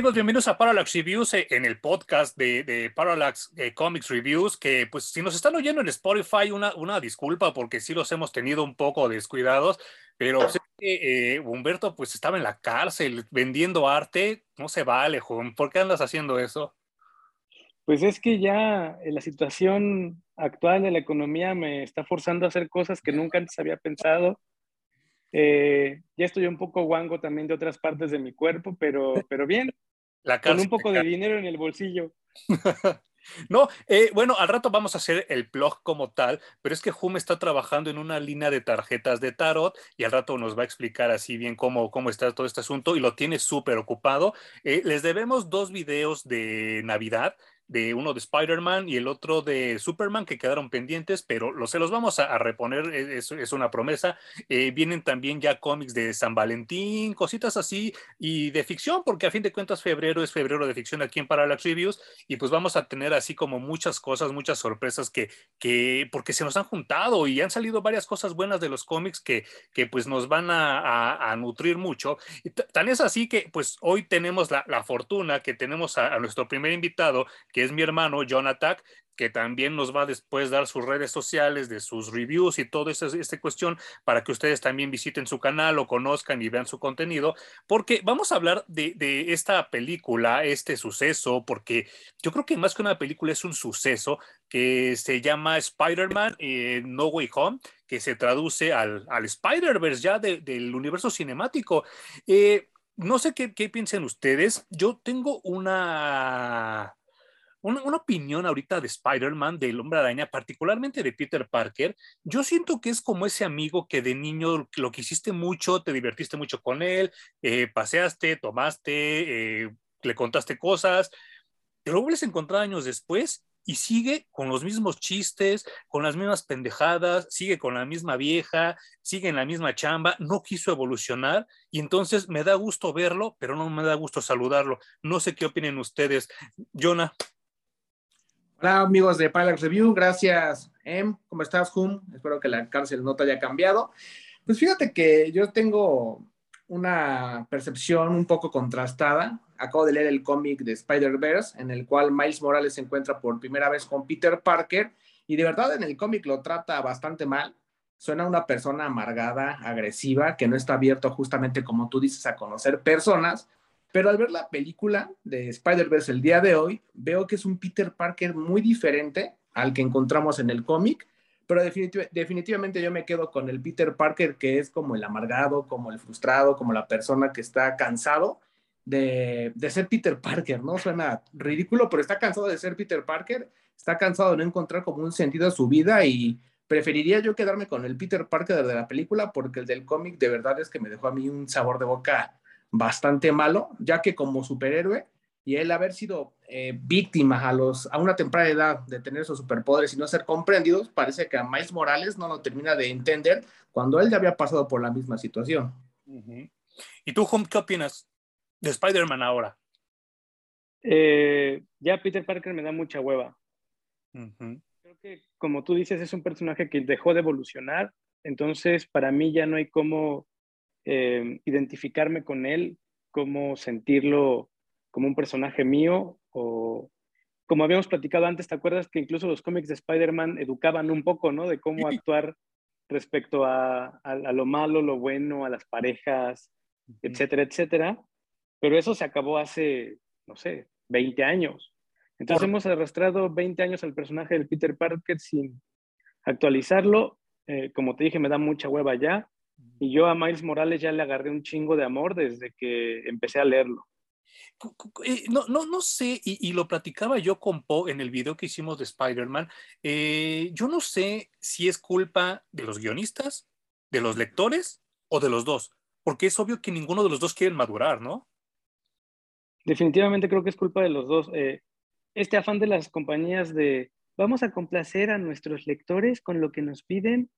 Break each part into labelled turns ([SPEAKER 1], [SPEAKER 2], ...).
[SPEAKER 1] Bienvenidos a Parallax Reviews eh, en el podcast de, Parallax eh, Comics Reviews, que pues si nos están oyendo en Spotify, una, una disculpa porque sí los hemos tenido un poco descuidados, pero eh, Humberto pues estaba en la cárcel vendiendo arte, no se vale, Juan, ¿por qué andas haciendo eso?
[SPEAKER 2] Pues es que ya la situación actual de la economía me está forzando a hacer cosas que nunca antes había pensado eh, ya estoy un poco guango también de otras partes de mi cuerpo, pero, pero bien. La con un poco de dinero en el bolsillo.
[SPEAKER 1] No, eh, bueno, al rato vamos a hacer el blog como tal, pero es que Hum está trabajando en una línea de tarjetas de tarot y al rato nos va a explicar así bien cómo, cómo está todo este asunto y lo tiene súper ocupado. Eh, les debemos dos videos de Navidad de uno de Spider-Man y el otro de Superman que quedaron pendientes, pero los, se los vamos a, reponer, e, es, es, una promesa. Eh, vienen también ya cómics de San Valentín, cositas así, y de ficción, porque a fin de cuentas febrero es febrero de ficción aquí en Parallax Reviews, y pues vamos a tener así como muchas cosas, muchas sorpresas que, que porque se nos han juntado y han salido varias cosas buenas de los cómics que, que pues nos van a, a, nutrir mucho. Tan es así que pues hoy tenemos la, la fortuna que tenemos a, a nuestro primer invitado, es mi hermano Jonathan, que también nos va después dar sus redes sociales, de sus reviews y toda esta, esta cuestión para que ustedes también visiten su canal o conozcan y vean su contenido, porque vamos a hablar de, de esta película, este suceso, porque yo creo que más que una película es un suceso que se llama Spider-Man eh, No Way Home, que se traduce al, al Spider-Verse ya del universo cinemático. Eh, no sé qué, qué piensen ustedes. Yo tengo una una, opinión ahorita de Spider-Man, del hombre araña, particularmente de Peter Parker, yo siento que es como ese amigo que de niño lo quisiste mucho, te divertiste mucho con él, eh, paseaste, tomaste, eh, le contaste cosas, te lo vuelves a encontrar años después y sigue con los mismos chistes, con las mismas pendejadas, sigue con la misma vieja, sigue en la misma chamba, no quiso evolucionar y entonces me da gusto verlo, pero no me da gusto saludarlo. No sé qué opinen ustedes. Jonah.
[SPEAKER 3] Hola amigos de Pilot Review, gracias Em, ¿cómo estás Hum? Espero que la cárcel no te haya cambiado. Pues fíjate que yo tengo una percepción un poco contrastada. Acabo de leer el cómic de Spider-Verse en el cual Miles Morales se encuentra por primera vez con Peter Parker y de verdad en el cómic lo trata bastante mal. Suena una persona amargada, agresiva, que no está abierto justamente como tú dices a conocer personas pero al ver la película de Spider-Verse el día de hoy, veo que es un Peter Parker muy diferente al que encontramos en el cómic, pero definitivamente yo me quedo con el Peter Parker que es como el amargado, como el frustrado, como la persona que está cansado de, de, ser Peter Parker, ¿no? Suena ridículo, pero está cansado de ser Peter Parker, está cansado de no encontrar como un sentido a su vida y preferiría yo quedarme con el Peter Parker de la película porque el del cómic de verdad es que me dejó a mí un sabor de boca bastante malo, ya que como superhéroe y él haber sido eh, víctima a, los, a una temprana edad de tener esos superpoderes y no ser comprendidos, parece que a Miles Morales no lo termina de entender cuando él ya había pasado por la misma situación.
[SPEAKER 1] ¿Y tú, Hum, qué opinas de Spider-Man ahora?
[SPEAKER 2] Eh, ya Peter Parker me da mucha hueva. Creo que, como tú dices, es un personaje que dejó de evolucionar, entonces para mí ya no hay cómo eh, identificarme con él, cómo sentirlo como un personaje mío o como habíamos platicado antes, ¿te acuerdas que incluso los cómics de Spider-Man educaban un poco, ¿no? De cómo actuar respecto a, lo malo, lo bueno, a las parejas, etcétera, etcétera. Pero eso se acabó hace, no sé, 20 años. Entonces hemos arrastrado 20 años al personaje del Peter Parker sin actualizarlo. Eh, como te dije, me da mucha hueva ya. Y yo a Miles Morales ya le agarré un chingo de amor desde que empecé a leerlo.
[SPEAKER 1] Eh, no, no, no sé, y, lo platicaba yo con Poe en el video que hicimos de Spider-Man. Eh, yo no sé si es culpa de los guionistas, de los lectores o de los dos, porque es obvio que ninguno de los dos quieren madurar, ¿no?
[SPEAKER 2] Definitivamente creo que es culpa de los dos. Eh, este afán de las compañías de vamos a complacer a nuestros lectores con lo que nos piden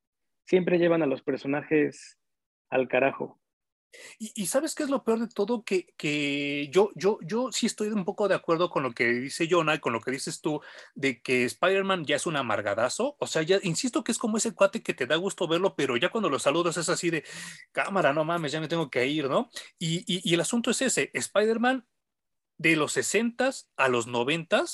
[SPEAKER 2] siempre llevan a los personajes al carajo.
[SPEAKER 1] Y, sabes qué es lo peor de todo, que, que, yo, yo, yo sí estoy un poco de acuerdo con lo que dice Jonah con lo que dices tú, de que Spider-Man ya es un amargadazo. O sea, ya insisto que es como ese cuate que te da gusto verlo, pero ya cuando lo saludas es así de cámara, no mames, ya me tengo que ir, ¿no? Y, y, y el asunto es ese, Spider-Man de los 60 a los 90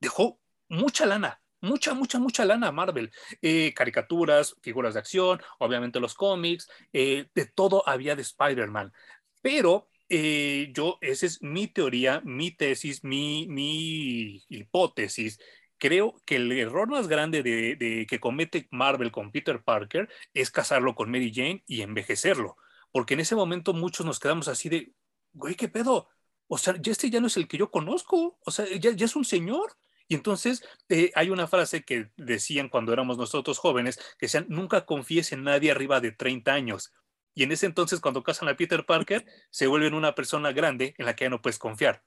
[SPEAKER 1] dejó mucha lana, mucha, mucha, mucha lana Marvel. Eh, caricaturas, figuras de acción, obviamente los cómics, eh, de todo había de Spider-Man. Pero eh, yo, esa es mi teoría, mi tesis, mi, mi hipótesis. Creo que el error más grande de, que comete Marvel con Peter Parker es casarlo con Mary Jane y envejecerlo. Porque en ese momento muchos nos quedamos así de, güey, ¿qué pedo? O sea, este ya no es el que yo conozco. O sea, ya, ya es un señor. Y entonces eh, hay una frase que decían cuando éramos nosotros jóvenes, que decían, nunca confíes en nadie arriba de 30 años. Y en ese entonces, cuando casan a Peter Parker, se vuelven una persona grande en la que ya no puedes confiar.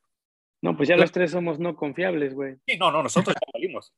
[SPEAKER 2] No, pues ya los tres somos no confiables, güey.
[SPEAKER 1] Sí, no, no, nosotros ya salimos.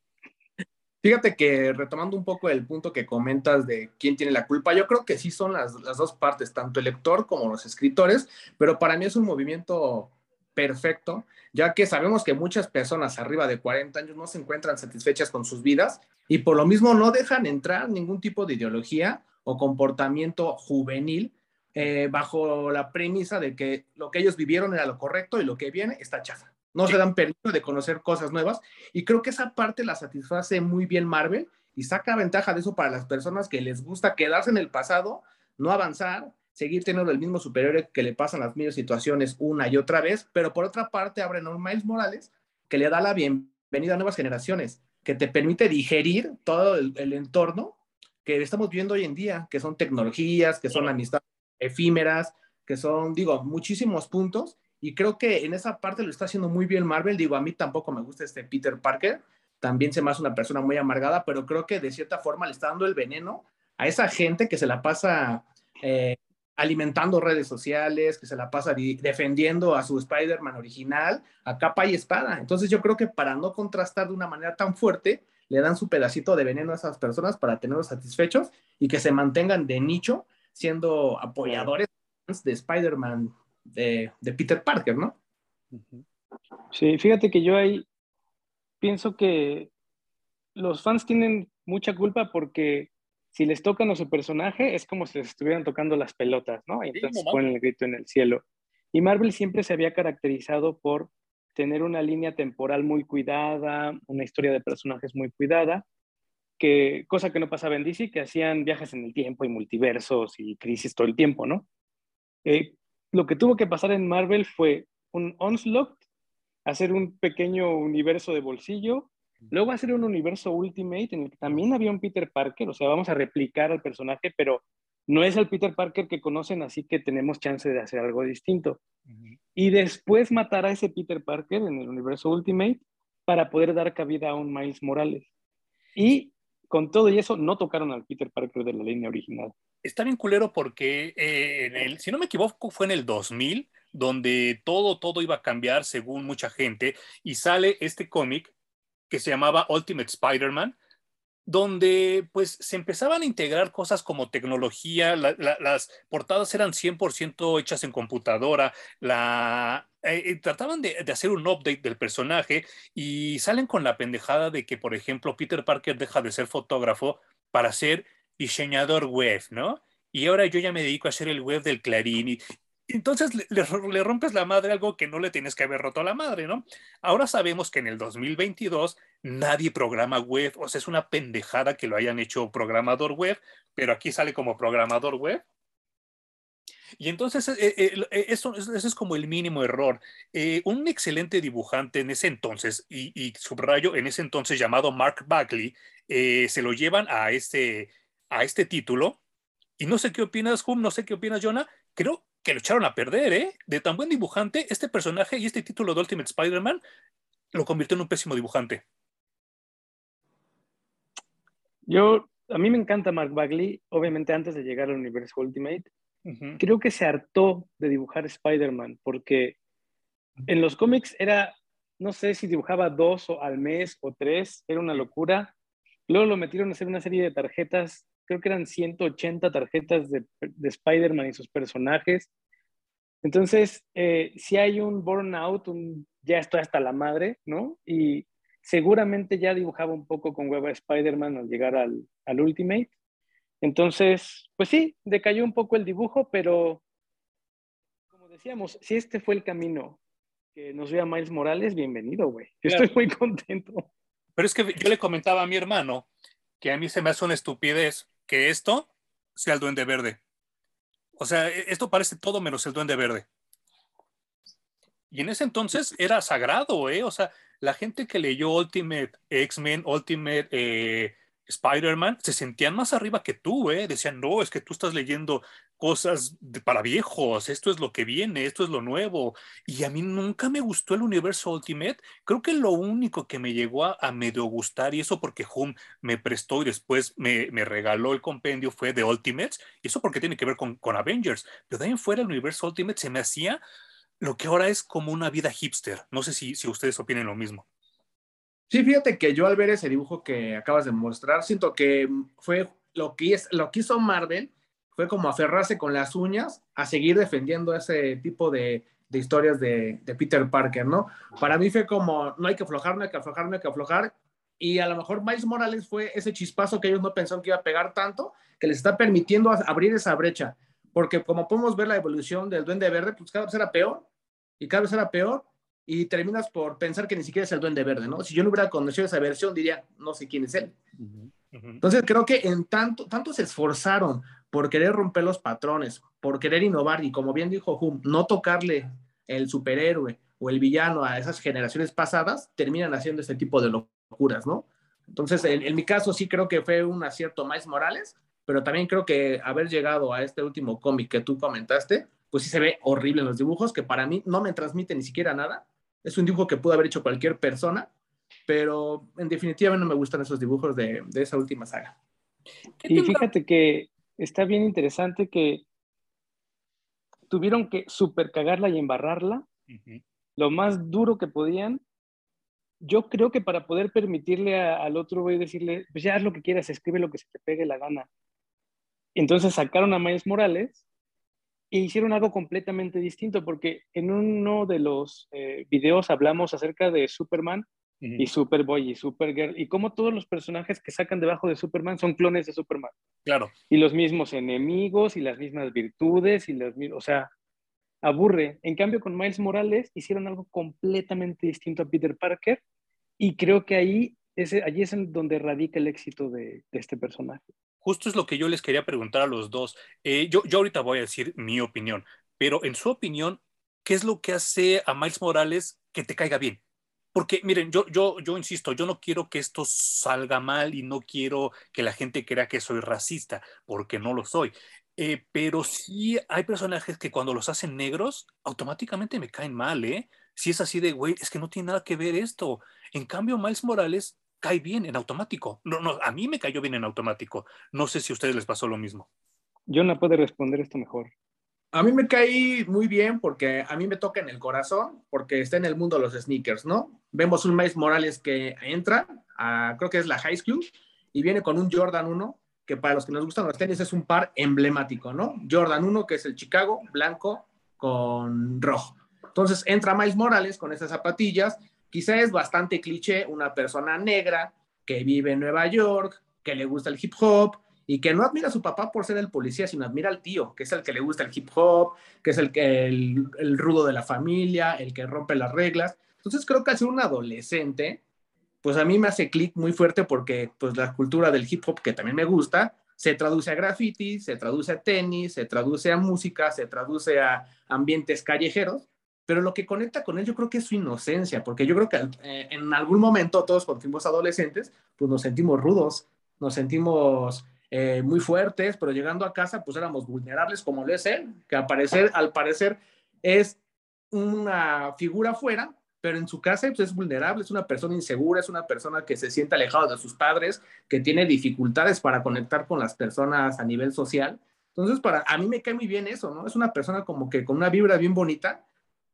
[SPEAKER 3] Fíjate que retomando un poco el punto que comentas de quién tiene la culpa, yo creo que sí son las, las dos partes, tanto el lector como los escritores, pero para mí es un movimiento perfecto, ya que sabemos que muchas personas arriba de 40 años no se encuentran satisfechas con sus vidas y por lo mismo no dejan entrar ningún tipo de ideología o comportamiento juvenil eh, bajo la premisa de que lo que ellos vivieron era lo correcto y lo que viene está chafa. No se dan permiso de conocer cosas nuevas y creo que esa parte la satisface muy bien Marvel y saca ventaja de eso para las personas que les gusta quedarse en el pasado, no avanzar, seguir teniendo el mismo superior que le pasan las mismas situaciones una y otra vez, pero por otra parte abren un Miles Morales que le da la bienvenida a nuevas generaciones, que te permite digerir todo el, el entorno que estamos viendo hoy en día, que son tecnologías, que son amistades efímeras, que son, digo, muchísimos puntos. Y creo que en esa parte lo está haciendo muy bien Marvel. Digo, a mí tampoco me gusta este Peter Parker. También se me hace una persona muy amargada, pero creo que de cierta forma le está dando el veneno a esa gente que se la pasa eh, alimentando redes sociales, que se la pasa defendiendo a su Spider-Man original a capa y espada. Entonces yo creo que para no contrastar de una manera tan fuerte, le dan su pedacito de veneno a esas personas para tenerlos satisfechos y que se mantengan de nicho siendo apoyadores de Spider-Man de, de, Peter Parker, ¿no?
[SPEAKER 2] Sí, fíjate que yo ahí pienso que los fans tienen mucha culpa porque si les tocan a su personaje es como si les estuvieran tocando las pelotas, ¿no? Y entonces ponen el grito en el cielo. Y Marvel siempre se había caracterizado por tener una línea temporal muy cuidada, una historia de personajes muy cuidada, que, cosa que no pasaba en DC, que hacían viajes en el tiempo y multiversos y crisis todo el tiempo, ¿no? Eh, lo que tuvo que pasar en Marvel fue un onslaught, hacer un pequeño universo de bolsillo, luego hacer un universo Ultimate en el que también había un Peter Parker, o sea, vamos a replicar al personaje, pero no es el Peter Parker que conocen, así que tenemos chance de hacer algo distinto. Y después matar a ese Peter Parker en el universo Ultimate para poder dar cabida a un Miles Morales. Y con todo y eso, no tocaron al Peter Parker de la línea original.
[SPEAKER 1] Está bien culero porque, eh, en el, si no me equivoco, fue en el 2000, donde todo, todo iba a cambiar según mucha gente, y sale este cómic que se llamaba Ultimate Spider-Man, donde pues se empezaban a integrar cosas como tecnología, las portadas eran 100% hechas en computadora, la, eh, eh, trataban de, de, hacer un update del personaje y salen con la pendejada de que, por ejemplo, Peter Parker deja de ser fotógrafo para ser diseñador web, ¿no? Y ahora yo ya me dedico a hacer el web del Clarín y, entonces le, rompes la madre algo que no le tienes que haber roto a la madre, ¿no? Ahora sabemos que en el 2022 nadie programa web, o sea, es una pendejada que lo hayan hecho programador web, pero aquí sale como programador web. Y entonces eh, eh, eh eso, es como el mínimo error. Un excelente dibujante en ese entonces, y, subrayo en ese entonces llamado Mark Bagley, se lo llevan a este, a este título. Y no sé qué opinas, Hum, no sé qué opinas, Jonah. Creo que lo echaron a perder, ¿eh? De tan buen dibujante, este personaje y este título de Ultimate Spider-Man lo convirtió en un pésimo dibujante.
[SPEAKER 2] Yo, a mí me encanta Mark Bagley, obviamente antes de llegar al universo Ultimate. Uh -huh. Creo que se hartó de dibujar Spider-Man porque en los cómics era, no sé si dibujaba dos o al mes o tres, era una locura. Luego lo metieron a hacer una serie de tarjetas creo que eran 180 tarjetas de, de Spider-Man y sus personajes. Entonces, eh, si hay un burnout, un, ya estoy hasta la madre, ¿no? Y seguramente ya dibujaba un poco con hueva Spider-Man al llegar al, al Ultimate. Entonces, pues sí, decayó un poco el dibujo, pero como decíamos, si este fue el camino que nos vea Miles Morales, bienvenido, güey. Yo estoy muy contento.
[SPEAKER 1] Pero es que yo le comentaba a mi hermano que a mí se me hace una estupidez que esto sea el duende verde. O sea, e-, esto parece todo menos el duende verde. Y en ese entonces era sagrado, ¿eh? O sea, la gente que leyó Ultimate X-Men, Ultimate eh, Spider-Man, se sentían más arriba que tú, ¿eh? Decían, no, es que tú estás leyendo cosas para viejos, esto es lo que viene, esto es lo nuevo. Y a mí nunca me gustó el universo Ultimate. Creo que lo único que me llegó a, medio gustar, y eso porque Hum me prestó y después me, regaló el compendio, fue de Ultimates, y eso porque tiene que ver con, con Avengers. Pero de ahí fuera el universo Ultimate se me hacía lo que ahora es como una vida hipster. No sé si, si ustedes opinen lo mismo.
[SPEAKER 3] Sí, fíjate que yo al ver ese dibujo que acabas de mostrar, siento que fue lo que, es, lo que hizo Marvel, fue como aferrarse con las uñas a seguir defendiendo ese tipo de, de historias de, de, Peter Parker, ¿no? Para mí fue como, no hay que aflojar, no hay que aflojar, no hay que aflojar. Y a lo mejor Miles Morales fue ese chispazo que ellos no pensaron que iba a pegar tanto, que les está permitiendo abrir esa brecha. Porque como podemos ver la evolución del Duende Verde, pues cada vez era peor y cada vez era peor y terminas por pensar que ni siquiera es el Duende Verde, ¿no? Si yo no hubiera conocido esa versión, diría, no sé quién es él. Entonces creo que en tanto, tanto se esforzaron por querer romper los patrones, por querer innovar y como bien dijo Hum, no tocarle el superhéroe o el villano a esas generaciones pasadas, terminan haciendo este tipo de locuras, ¿no? Entonces, en, en mi caso sí creo que fue un acierto más Morales, pero también creo que haber llegado a este último cómic que tú comentaste, pues sí se ve horrible en los dibujos, que para mí no me transmite ni siquiera nada. Es un dibujo que pudo haber hecho cualquier persona, pero en definitiva no me gustan esos dibujos de, esa última saga.
[SPEAKER 2] Y fíjate que está bien interesante que tuvieron que super cagarla y embarrarla lo más duro que podían. Yo creo que para poder permitirle al otro voy a decirle, pues ya haz lo que quieras, escribe lo que se te pegue la gana. Entonces sacaron a Miles Morales e hicieron algo completamente distinto, porque en uno de los eh, videos hablamos acerca de Superman y Superboy y Supergirl, y cómo todos los personajes que sacan debajo de Superman son clones de Superman.
[SPEAKER 1] Claro.
[SPEAKER 2] Y los mismos enemigos y las mismas virtudes, y las o sea, aburre. En cambio, con Miles Morales hicieron algo completamente distinto a Peter Parker, y creo que ahí ese, allí es donde radica el éxito de este personaje.
[SPEAKER 1] Justo es lo que yo les quería preguntar a los dos. Eh, yo, yo ahorita voy a decir mi opinión, pero en su opinión, ¿qué es lo que hace a Miles Morales que te caiga bien? Porque miren, yo, yo, yo insisto, yo no quiero que esto salga mal y no quiero que la gente crea que soy racista, porque no lo soy. Eh, pero sí hay personajes que cuando los hacen negros, automáticamente me caen mal, ¿eh? Si es así de, güey, es que no tiene nada que ver esto. En cambio, Miles Morales cae bien en automático. No, no, a mí me cayó bien en automático. No sé si a ustedes les pasó lo mismo.
[SPEAKER 2] Yo no puedo responder esto mejor.
[SPEAKER 3] A mí me cae muy bien porque a mí me toca en el corazón, porque está en el mundo los sneakers, ¿no? Vemos un Miles Morales que entra, creo que es la High School, y viene con un Jordan 1, que para los que nos gustan los tenis es un par emblemático, ¿no? Jordan 1, que es el Chicago, blanco con rojo. Entonces entra Miles Morales con esas zapatillas, Quizá es bastante cliché una persona negra que vive en Nueva York, que le gusta el hip hop y que no admira a su papá por ser el policía, sino admira al tío, que es el que le gusta el hip hop, que es el, el, el rudo de la familia, el que rompe las reglas. Entonces creo que al ser un adolescente, pues a mí me hace clic muy fuerte porque pues la cultura del hip hop que también me gusta, se traduce a graffiti, se traduce a tenis, se traduce a música, se traduce a ambientes callejeros pero lo que conecta con él yo creo que es su inocencia, porque yo creo que eh, en algún momento todos cuando fuimos adolescentes, pues nos sentimos rudos, nos sentimos eh, muy fuertes, pero llegando a casa pues éramos vulnerables como lo es él, que al parecer, al parecer es una figura afuera, pero en su casa pues, es vulnerable, es una persona insegura, es una persona que se siente alejada de sus padres, que tiene dificultades para conectar con las personas a nivel social. Entonces, para a mí me cae muy bien eso, ¿no? Es una persona como que con una vibra bien bonita,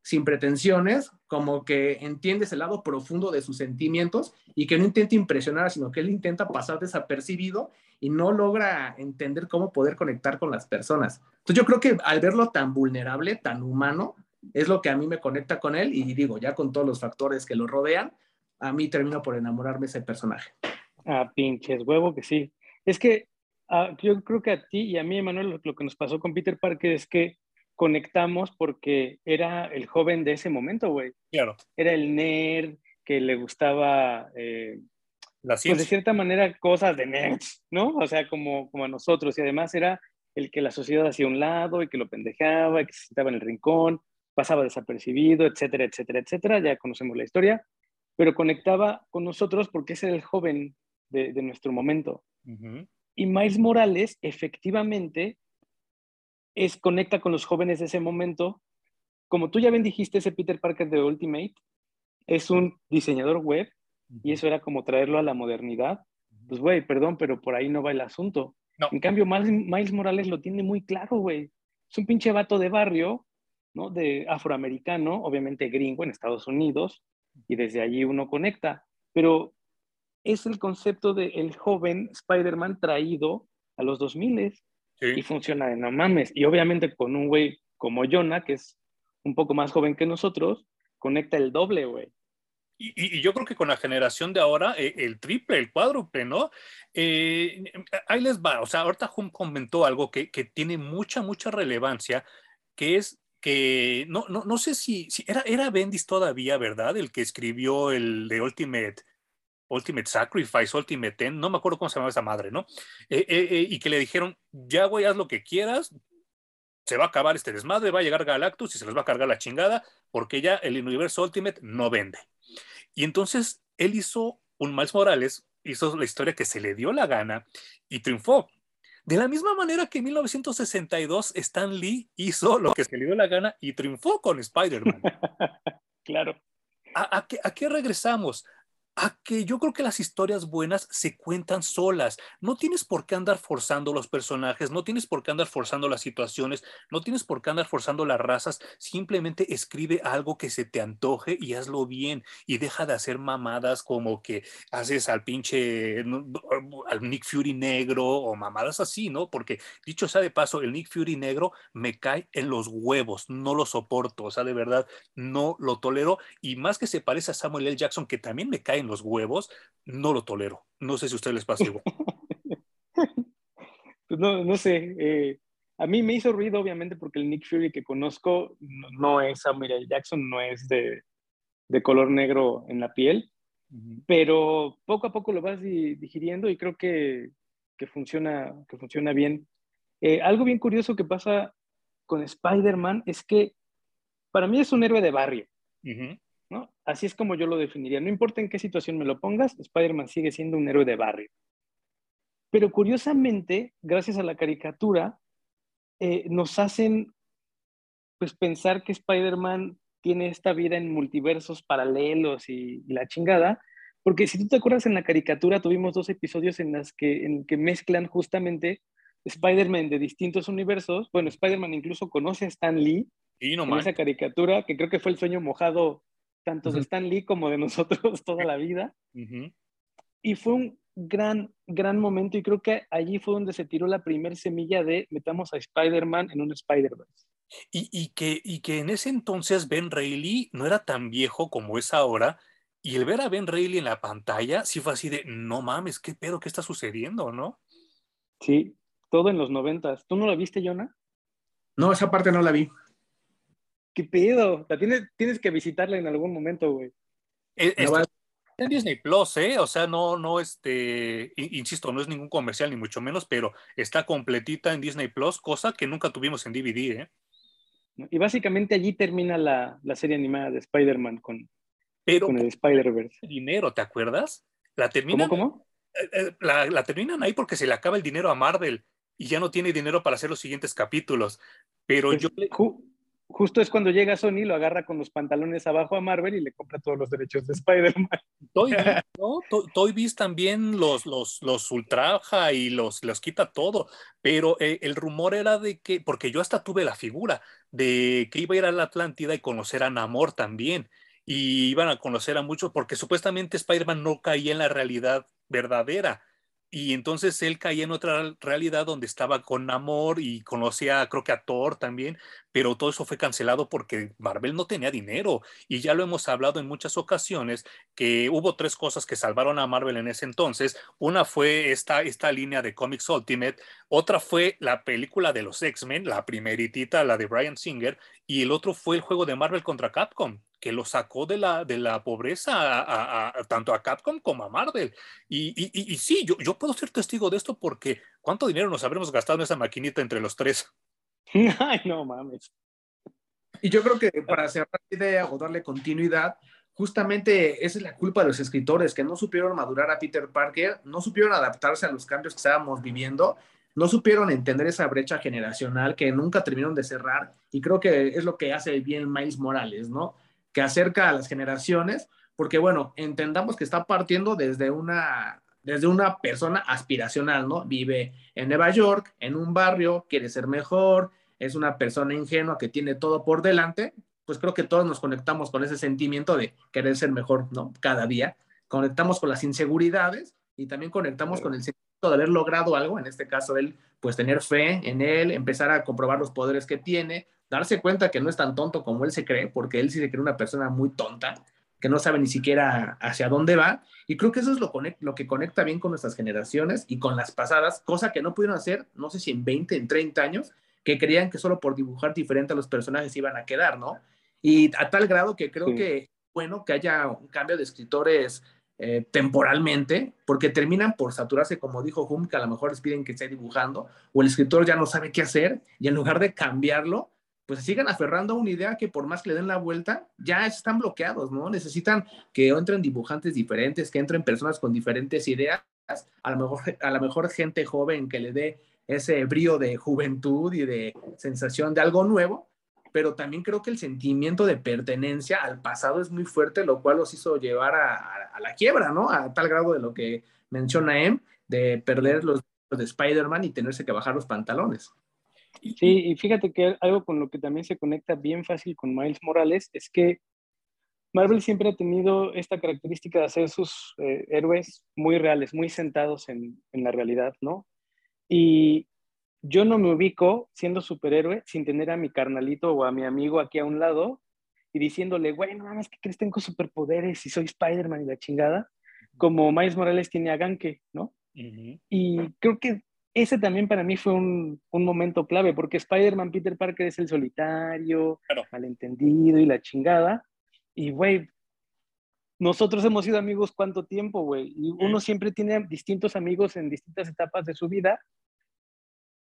[SPEAKER 3] sin pretensiones, como que entiende ese lado profundo de sus sentimientos y que no intenta impresionar, sino que él intenta pasar desapercibido y no logra entender cómo poder conectar con las personas. Entonces yo creo que al verlo tan vulnerable, tan humano, es lo que a mí me conecta con él y digo, ya con todos los factores que lo rodean, a mí termino por enamorarme ese personaje.
[SPEAKER 2] Ah, pinches huevo que sí. Es que ah, yo creo que a ti y a mí, Emanuel, lo, lo que nos pasó con Peter Parker es que conectamos porque era el joven de ese momento, güey.
[SPEAKER 1] Claro.
[SPEAKER 2] Era el nerd que le gustaba, eh,
[SPEAKER 1] La
[SPEAKER 2] pues
[SPEAKER 1] ciencia.
[SPEAKER 2] de cierta manera, cosas de nerds, ¿no? O sea, como, como a nosotros. Y además era el que la sociedad hacía un lado y que lo pendejaba, y que se sentaba en el rincón, pasaba desapercibido, etcétera, etcétera, etcétera. Ya conocemos la historia. Pero conectaba con nosotros porque ese era el joven de, de nuestro momento. Y Miles Morales, efectivamente, es, conecta con los jóvenes de ese momento. Como tú ya bien dijiste, ese Peter Parker de Ultimate es un diseñador web y eso era como traerlo a la modernidad. Pues, güey, perdón, pero por ahí no va el asunto.
[SPEAKER 1] No.
[SPEAKER 2] En cambio, Miles, Morales lo tiene muy claro, güey. Es un pinche vato de barrio, ¿no? De afroamericano, obviamente gringo en Estados Unidos, y desde allí uno conecta. Pero es el concepto del el joven Spider-Man traído a los 2000
[SPEAKER 1] Sí.
[SPEAKER 2] y funciona de no mames. Y obviamente con un güey como Jonah, que es un poco más joven que nosotros, conecta el doble, güey.
[SPEAKER 1] Y, yo creo que con la generación de ahora, eh, el triple, el cuádruple, ¿no? Eh, ahí les va, o sea, ahorita Hum comentó algo que, que tiene mucha, mucha relevancia, que es que, no, no, no sé si, era, era Bendis todavía, ¿verdad? El que escribió el de Ultimate, Ultimate Sacrifice, Ultimate Ten, no me acuerdo cómo se llamaba esa madre, ¿no? Eh, eh, y que le dijeron, ya, güey, haz lo que quieras, se va a acabar este desmadre, va a llegar Galactus y se les va a cargar la chingada, porque ya el universo Ultimate no vende. Y entonces él hizo un Miles Morales, hizo la historia que se le dio la gana y triunfó. De la misma manera que en 1962 Stan Lee hizo lo que se le dio la gana y triunfó con Spider-Man.
[SPEAKER 2] Claro.
[SPEAKER 1] ¿A, a qué, a qué regresamos? A que yo creo que las historias buenas se cuentan solas. No tienes por qué andar forzando los personajes, no tienes por qué andar forzando las situaciones, no tienes por qué andar forzando las razas. Simplemente escribe algo que se te antoje y hazlo bien. Y deja de hacer mamadas como que haces al pinche, al Nick Fury negro o mamadas así, ¿no? Porque dicho sea de paso, el Nick Fury negro me cae en los huevos, no lo soporto. O sea, de verdad, no lo tolero. Y más que se parece a Samuel L. Jackson, que también me cae en los huevos, no lo tolero. No sé si a ustedes les pasa igual.
[SPEAKER 2] No, no sé. eh, a mí me hizo ruido, obviamente, porque el Nick Fury que conozco no, no es Samuel L. Jackson, no es de, de color negro en la piel, pero poco a poco lo vas di- digiriendo y creo que, que funciona, que funciona bien. Eh, algo bien curioso que pasa con Spider-Man es que para mí es un héroe de barrio. ¿No? Así es como yo lo definiría. No importa en qué situación me lo pongas, Spider-Man sigue siendo un héroe de barrio. Pero curiosamente, gracias a la caricatura, eh, nos hacen pues pensar que Spider-Man tiene esta vida en multiversos paralelos y, y la chingada, porque si tú te acuerdas en la caricatura tuvimos dos episodios en las que, en que mezclan justamente Spider-Man de distintos universos. Bueno, Spider-Man incluso conoce a Stan Lee
[SPEAKER 1] Y no
[SPEAKER 2] en esa caricatura, que creo que fue el sueño mojado tanto de. Stan Lee como de nosotros toda la vida. Y fue un gran, gran momento y creo que allí fue donde se tiró la primer semilla de metamos a Spider-Man en un Spider-Verse.
[SPEAKER 1] Y, y que, y que en ese entonces Ben Reilly no era tan viejo como es ahora. Y el ver a Ben Reilly en la pantalla sí fue así de, no mames, ¿qué pedo? ¿Qué está sucediendo? ¿No?
[SPEAKER 2] Sí, todo en los noventas. ¿Tú no la viste, Jonah?
[SPEAKER 3] No, esa parte no la vi.
[SPEAKER 2] ¿Qué pedo? La tienes, tienes que visitarla en algún momento, güey.
[SPEAKER 1] Eh,
[SPEAKER 3] No
[SPEAKER 1] está en Disney Plus, ¿eh? O sea, no, no, este, in- insisto, no es ningún comercial ni mucho menos, pero está completita en Disney Plus, cosa que nunca tuvimos en DVD, ¿eh?
[SPEAKER 2] Y básicamente allí termina la, la serie animada de Spider-Man con,
[SPEAKER 1] Pero
[SPEAKER 2] con el Spider-Verse.
[SPEAKER 1] dinero, ¿te acuerdas? La terminan,
[SPEAKER 2] ¿Cómo, cómo?
[SPEAKER 1] eh, eh, la, la terminan ahí porque se le acaba el dinero a Marvel y ya no tiene dinero para hacer los siguientes capítulos. Pero
[SPEAKER 2] Pues,
[SPEAKER 1] yo
[SPEAKER 2] ju- justo es cuando llega Sony, lo agarra con los pantalones abajo a Marvel y le compra todos los derechos de Spider-Man.
[SPEAKER 1] Toy ¿no? To- Toy Biz también los, los, los ultraja y los, los quita todo, pero eh, el rumor era de que, porque yo hasta tuve la figura de que iba a ir a la Atlántida y conocer a Namor también, y iban a conocer a muchos, porque supuestamente Spider-Man no caía en la realidad verdadera, y entonces él caía en otra realidad donde estaba con Namor y conocía, creo que a Thor también, pero todo eso fue cancelado porque Marvel no tenía dinero. Y ya lo hemos hablado en muchas ocasiones que hubo tres cosas que salvaron a Marvel en ese entonces. Una fue esta, esta línea de Comics Ultimate, otra fue la película de los X-Men, la primeritita, la de Brian Singer, y el otro fue el juego de Marvel contra Capcom que lo sacó de la, de la pobreza a, tanto a Capcom como a Marvel. Y, y, y, sí, yo, yo puedo ser testigo de esto porque ¿cuánto dinero nos habremos gastado en esa maquinita entre los tres?
[SPEAKER 2] Ay, no mames.
[SPEAKER 3] Y yo creo que para cerrar la idea o darle continuidad, justamente esa es la culpa de los escritores que no supieron madurar a Peter Parker, no supieron adaptarse a los cambios que estábamos viviendo, no supieron entender esa brecha generacional que nunca terminaron de cerrar y creo que es lo que hace bien Miles Morales, ¿no? Que acerca a las generaciones, porque bueno, entendamos que está partiendo desde una, desde una persona aspiracional, ¿no? Vive en Nueva York, en un barrio, quiere ser mejor, es una persona ingenua que tiene todo por delante, pues creo que todos nos conectamos con ese sentimiento de querer ser mejor, ¿no? Cada día. Conectamos con las inseguridades y también conectamos con el sentimiento de haber logrado algo, en este caso él, pues tener fe en él, empezar a comprobar los poderes que tiene, darse cuenta que no es tan tonto como él se cree, porque él sí se cree una persona muy tonta, que no sabe ni siquiera hacia dónde va. Y creo que eso es lo, lo que conecta bien con nuestras generaciones y con las pasadas, cosa que no pudieron hacer, no sé si en 20, en 30 años, que creían que solo por dibujar diferente a los personajes iban a quedar, ¿no? Y a tal grado que creo que bueno que haya un cambio de escritores eh, temporalmente, porque terminan por saturarse, como dijo Hum, que a lo mejor les piden que esté dibujando, o el escritor ya no sabe qué hacer, y en lugar de cambiarlo, pues sigan aferrando a una idea que por más que le den la vuelta, ya están bloqueados, ¿no? Necesitan que entren dibujantes diferentes, que entren personas con diferentes ideas, a lo mejor, a lo mejor gente joven que le dé ese brío de juventud y de sensación de algo nuevo, pero también creo que el sentimiento de pertenencia al pasado es muy fuerte, lo cual los hizo llevar a, la quiebra, ¿no? A tal grado de lo que menciona Em, de perder los de Spider-Man y tenerse que bajar los pantalones.
[SPEAKER 2] Sí, y fíjate que algo con lo que también se conecta bien fácil con Miles Morales es que Marvel siempre ha tenido esta característica de hacer sus eh, héroes muy reales, muy sentados en, en, la realidad, ¿no? Y yo no me ubico siendo superhéroe sin tener a mi carnalito o a mi amigo aquí a un lado y diciéndole, güey, no mames, ¿qué crees? Tengo superpoderes y soy Spider-Man y la chingada, como Miles Morales tiene a Ganke, ¿no? Y creo que ese también para mí fue un, un momento clave, porque Spider-Man Peter Parker es el solitario, malentendido y la chingada. Y, güey, nosotros hemos sido amigos cuánto tiempo, güey. Y uno siempre tiene distintos amigos en distintas etapas de su vida.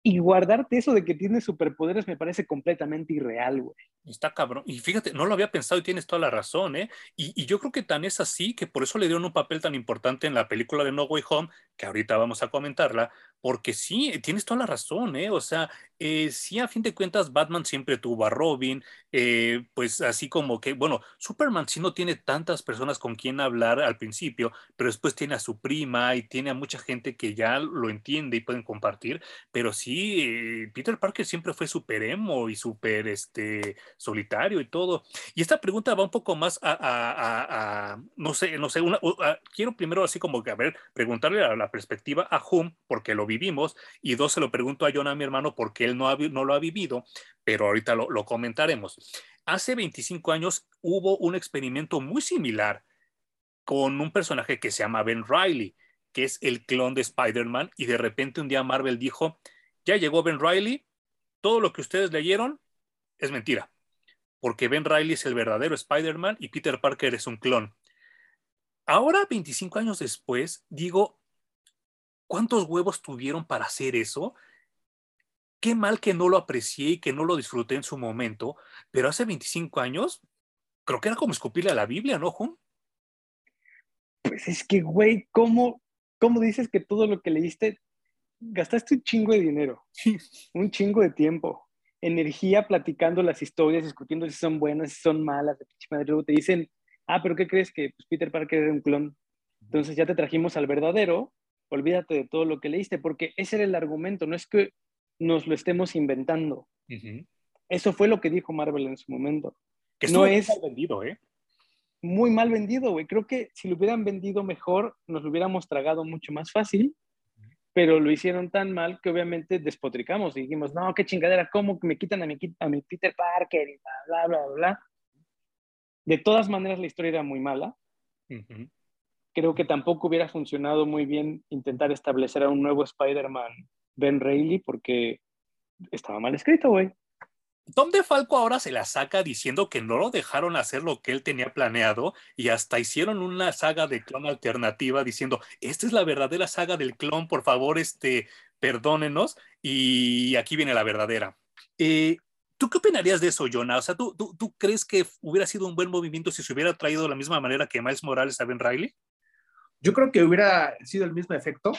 [SPEAKER 2] Y guardarte eso de que tiene superpoderes me parece completamente irreal, güey.
[SPEAKER 1] Está cabrón. Y fíjate, no lo había pensado y tienes toda la razón, ¿eh? Y, yo creo que tan es así que por eso le dieron un papel tan importante en la película de No Way Home, que ahorita vamos a comentarla, porque sí, tienes toda la razón, ¿eh? O sea, eh, sí, a fin de cuentas, Batman siempre tuvo a Robin, eh, pues así como que, bueno, Superman sí no tiene tantas personas con quien hablar al principio, pero después tiene a su prima y tiene a mucha gente que ya lo entiende y pueden compartir, pero sí, eh, Peter Parker siempre fue súper emo y súper este, solitario y todo. Y esta pregunta va un poco más a, no sé, no sé, una, quiero primero así como que, a ver, preguntarle a la perspectiva a Hum, porque lo vivimos, y dos, se lo pregunto a John, a mi hermano, porque él no, lo ha vivido, pero ahorita lo, lo comentaremos. Hace 25 años hubo un experimento muy similar con un personaje que se llama Ben Riley, que es el clon de Spider-Man, y de repente un día Marvel dijo, ya llegó Ben Riley, todo lo que ustedes leyeron es mentira, porque Ben Riley es el verdadero Spider-Man y Peter Parker es un clon. Ahora, 25 años después, digo, ¿Cuántos huevos tuvieron para hacer eso? Qué mal que no lo aprecié y que no lo disfruté en su momento, pero hace 25 años, creo que era como escupirle a la Biblia, ¿no, Juan?
[SPEAKER 2] Pues es que, güey, ¿cómo, ¿cómo dices que todo lo que leíste, gastaste un chingo de dinero, un chingo de tiempo, energía platicando las historias, discutiendo si son buenas, si son malas, de te dicen, ah, pero ¿qué crees que pues, Peter Parker era un clon? Entonces ya te trajimos al verdadero olvídate de todo lo que leíste, porque ese era el argumento, no es que nos lo estemos inventando. Eso fue lo que dijo Marvel en su momento.
[SPEAKER 1] Que no es mal vendido, ¿eh?
[SPEAKER 2] Muy mal vendido, güey. Creo que si lo hubieran vendido mejor, nos lo hubiéramos tragado mucho más fácil. pero lo hicieron tan mal que obviamente despotricamos y dijimos, no, qué chingadera, ¿cómo me quitan a mi, a mi Peter Parker y bla, bla, bla, bla? De todas maneras, la historia era muy mala. Creo que tampoco hubiera funcionado muy bien intentar establecer a un nuevo Spider-Man Ben Reilly porque estaba mal escrito, güey.
[SPEAKER 1] Tom Falco ahora se la saca diciendo que no lo dejaron hacer lo que él tenía planeado y hasta hicieron una saga de clon alternativa diciendo, esta es la verdadera saga del clon, por favor, este, perdónenos y aquí viene la verdadera. Eh, ¿Tú qué opinarías de eso, Jonah? O sea, ¿tú, ¿tú, crees que hubiera sido un buen movimiento si se hubiera traído de la misma manera que Miles Morales a Ben Riley?
[SPEAKER 3] Yo creo que hubiera sido el mismo efecto,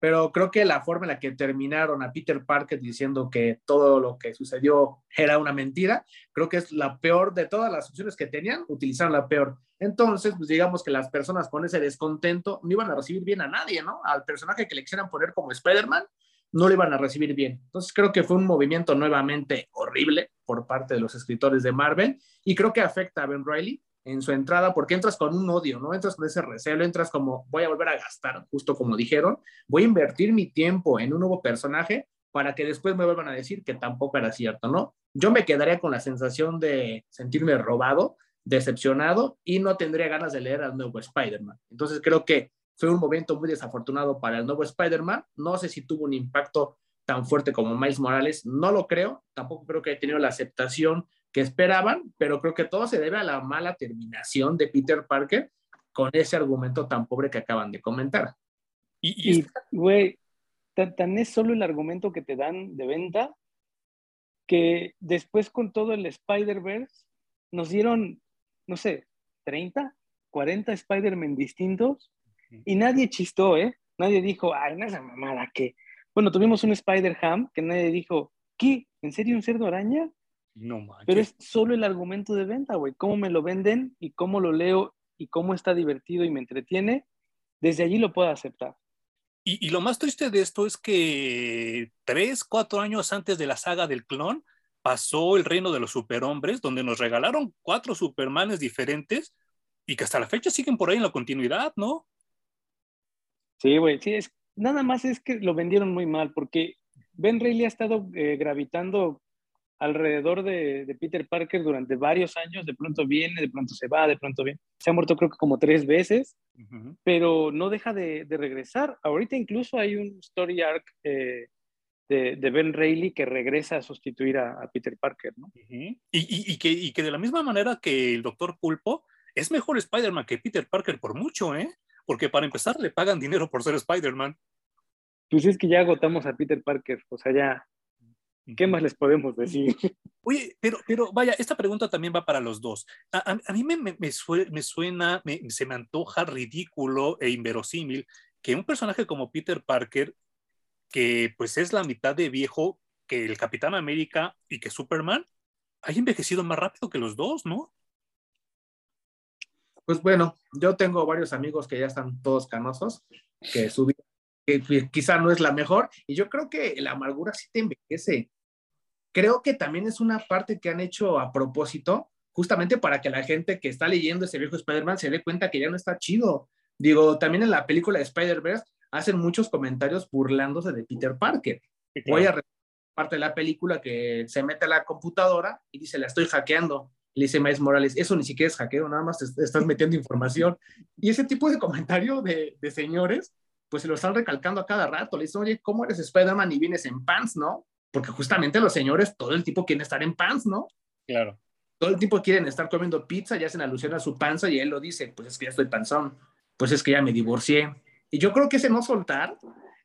[SPEAKER 3] pero creo que la forma en la que terminaron a Peter Parker diciendo que todo lo que sucedió era una mentira, creo que es la peor de todas las opciones que tenían, utilizaron la peor. Entonces, pues digamos que las personas con ese descontento no iban a recibir bien a nadie, ¿no? Al personaje que le quisieran poner como Spider-Man, no le iban a recibir bien. Entonces, creo que fue un movimiento nuevamente horrible por parte de los escritores de Marvel y creo que afecta a Ben Riley en su entrada, porque entras con un odio, no entras con ese recelo, entras como voy a volver a gastar, justo como dijeron, voy a invertir mi tiempo en un nuevo personaje para que después me vuelvan a decir que tampoco era cierto, ¿no? Yo me quedaría con la sensación de sentirme robado, decepcionado y no tendría ganas de leer al nuevo Spider-Man. Entonces creo que fue un momento muy desafortunado para el nuevo Spider-Man. No sé si tuvo un impacto tan fuerte como Miles Morales, no lo creo, tampoco creo que haya tenido la aceptación que esperaban, pero creo que todo se debe a la mala terminación de Peter Parker con ese argumento tan pobre que acaban de comentar.
[SPEAKER 2] Y, güey, tan, es solo el argumento que te dan de venta que después con todo el Spider-Verse nos dieron, no sé, 30, 40 Spider-Man distintos y nadie chistó, ¿eh? Nadie dijo, ay, no esa mamada que... Bueno, tuvimos un Spider-Ham que nadie dijo, ¿qué? ¿En serio un cerdo araña?
[SPEAKER 1] No
[SPEAKER 2] Pero es solo el argumento de venta, güey. Cómo me lo venden y cómo lo leo y cómo está divertido y me entretiene, desde allí lo puedo aceptar.
[SPEAKER 1] Y, y, lo más triste de esto es que tres, cuatro años antes de la saga del clon, pasó el reino de los superhombres, donde nos regalaron cuatro supermanes diferentes y que hasta la fecha siguen por ahí en la continuidad, ¿no?
[SPEAKER 2] Sí, güey, sí, es, nada más es que lo vendieron muy mal, porque Ben Reilly ha estado eh, gravitando alrededor de, Peter Parker durante varios años, de pronto viene, de pronto se va, de pronto viene. Se ha muerto creo que como tres veces, pero no deja de, regresar. Ahorita incluso hay un story arc eh, de, Ben Reilly que regresa a sustituir a, Peter Parker, ¿no?
[SPEAKER 1] y, que, y que de la misma manera que el Doctor Pulpo, es mejor Spider-Man que Peter Parker por mucho, ¿eh? Porque para empezar le pagan dinero por ser Spider-Man.
[SPEAKER 2] Pues es que ya agotamos a Peter Parker, o sea, ya ¿Qué más les podemos decir?
[SPEAKER 1] Oye, pero, pero vaya, esta pregunta también va para los dos. A, mí me, me, suena, se me antoja ridículo e inverosímil que un personaje como Peter Parker, que pues es la mitad de viejo que el Capitán América y que Superman, haya envejecido más rápido que los dos, ¿no?
[SPEAKER 3] Pues bueno, yo tengo varios amigos que ya están todos canosos, que su vida quizá no es la mejor, y yo creo que la amargura sí te envejece. Creo que también es una parte que han hecho a propósito, justamente para que la gente que está leyendo ese viejo Spider-Man se dé cuenta que ya no está chido. Digo, también en la película de Spider-Verse hacen muchos comentarios burlándose de Peter Parker. Voy a parte de la película que se mete a la computadora y dice, la estoy hackeando. Le dice Miles Morales, eso ni siquiera es hackeo, nada más estás metiendo información. Y ese tipo de comentario de, de señores pues se lo están recalcando a cada rato. Le dicen, oye, ¿cómo eres Spider-Man y vienes en pants, no? Porque justamente los señores todo el tiempo quieren estar en pants, ¿no?
[SPEAKER 1] Claro.
[SPEAKER 3] Todo el tiempo quieren estar comiendo pizza y hacen alusión a su panza y él lo dice, pues es que ya estoy panzón, pues es que ya me divorcié. Y yo creo que ese no soltar,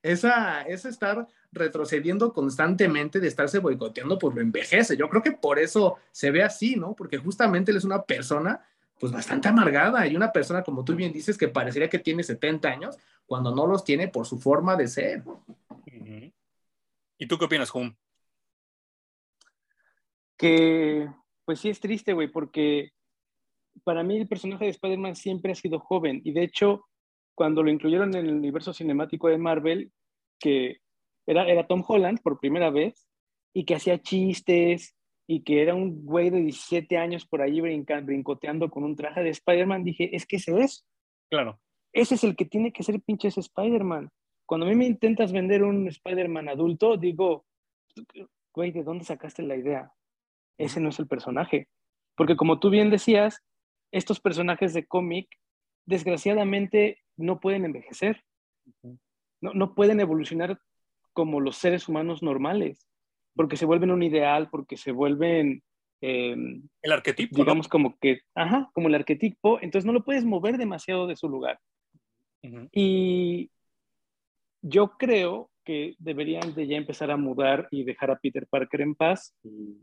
[SPEAKER 3] esa, ese estar retrocediendo constantemente, de estarse boicoteando, pues lo envejece. Yo creo que por eso se ve así, ¿no? Porque justamente él es una persona pues bastante amargada y una persona, como tú bien dices, que parecería que tiene 70 años cuando no los tiene por su forma de ser.
[SPEAKER 1] ¿Y tú qué opinas, Jun?
[SPEAKER 2] Que, pues sí es triste, güey, porque para mí el personaje de Spider-Man siempre ha sido joven y de hecho, cuando lo incluyeron en el universo cinemático de Marvel, que era, era Tom Holland por primera vez y que hacía chistes y que era un güey de 17 años por ahí brincoteando con un traje de Spider-Man, dije, es que ese es.
[SPEAKER 1] Claro.
[SPEAKER 2] Ese es el que tiene que ser pinches Spider-Man. Cuando a mí me intentas vender un Spider-Man adulto, digo, güey, ¿de dónde sacaste la idea? Ese no es el personaje. Porque como tú bien decías, estos personajes de cómic, desgraciadamente, no pueden envejecer. No, no pueden evolucionar como los seres humanos normales, porque se vuelven un ideal, porque se vuelven...
[SPEAKER 1] Em, el arquetipo.
[SPEAKER 2] Digamos como que, ajá, como el arquetipo, entonces no lo puedes mover demasiado de su lugar. Y yo creo que deberían de ya empezar a mudar y dejar a Peter Parker en paz. Y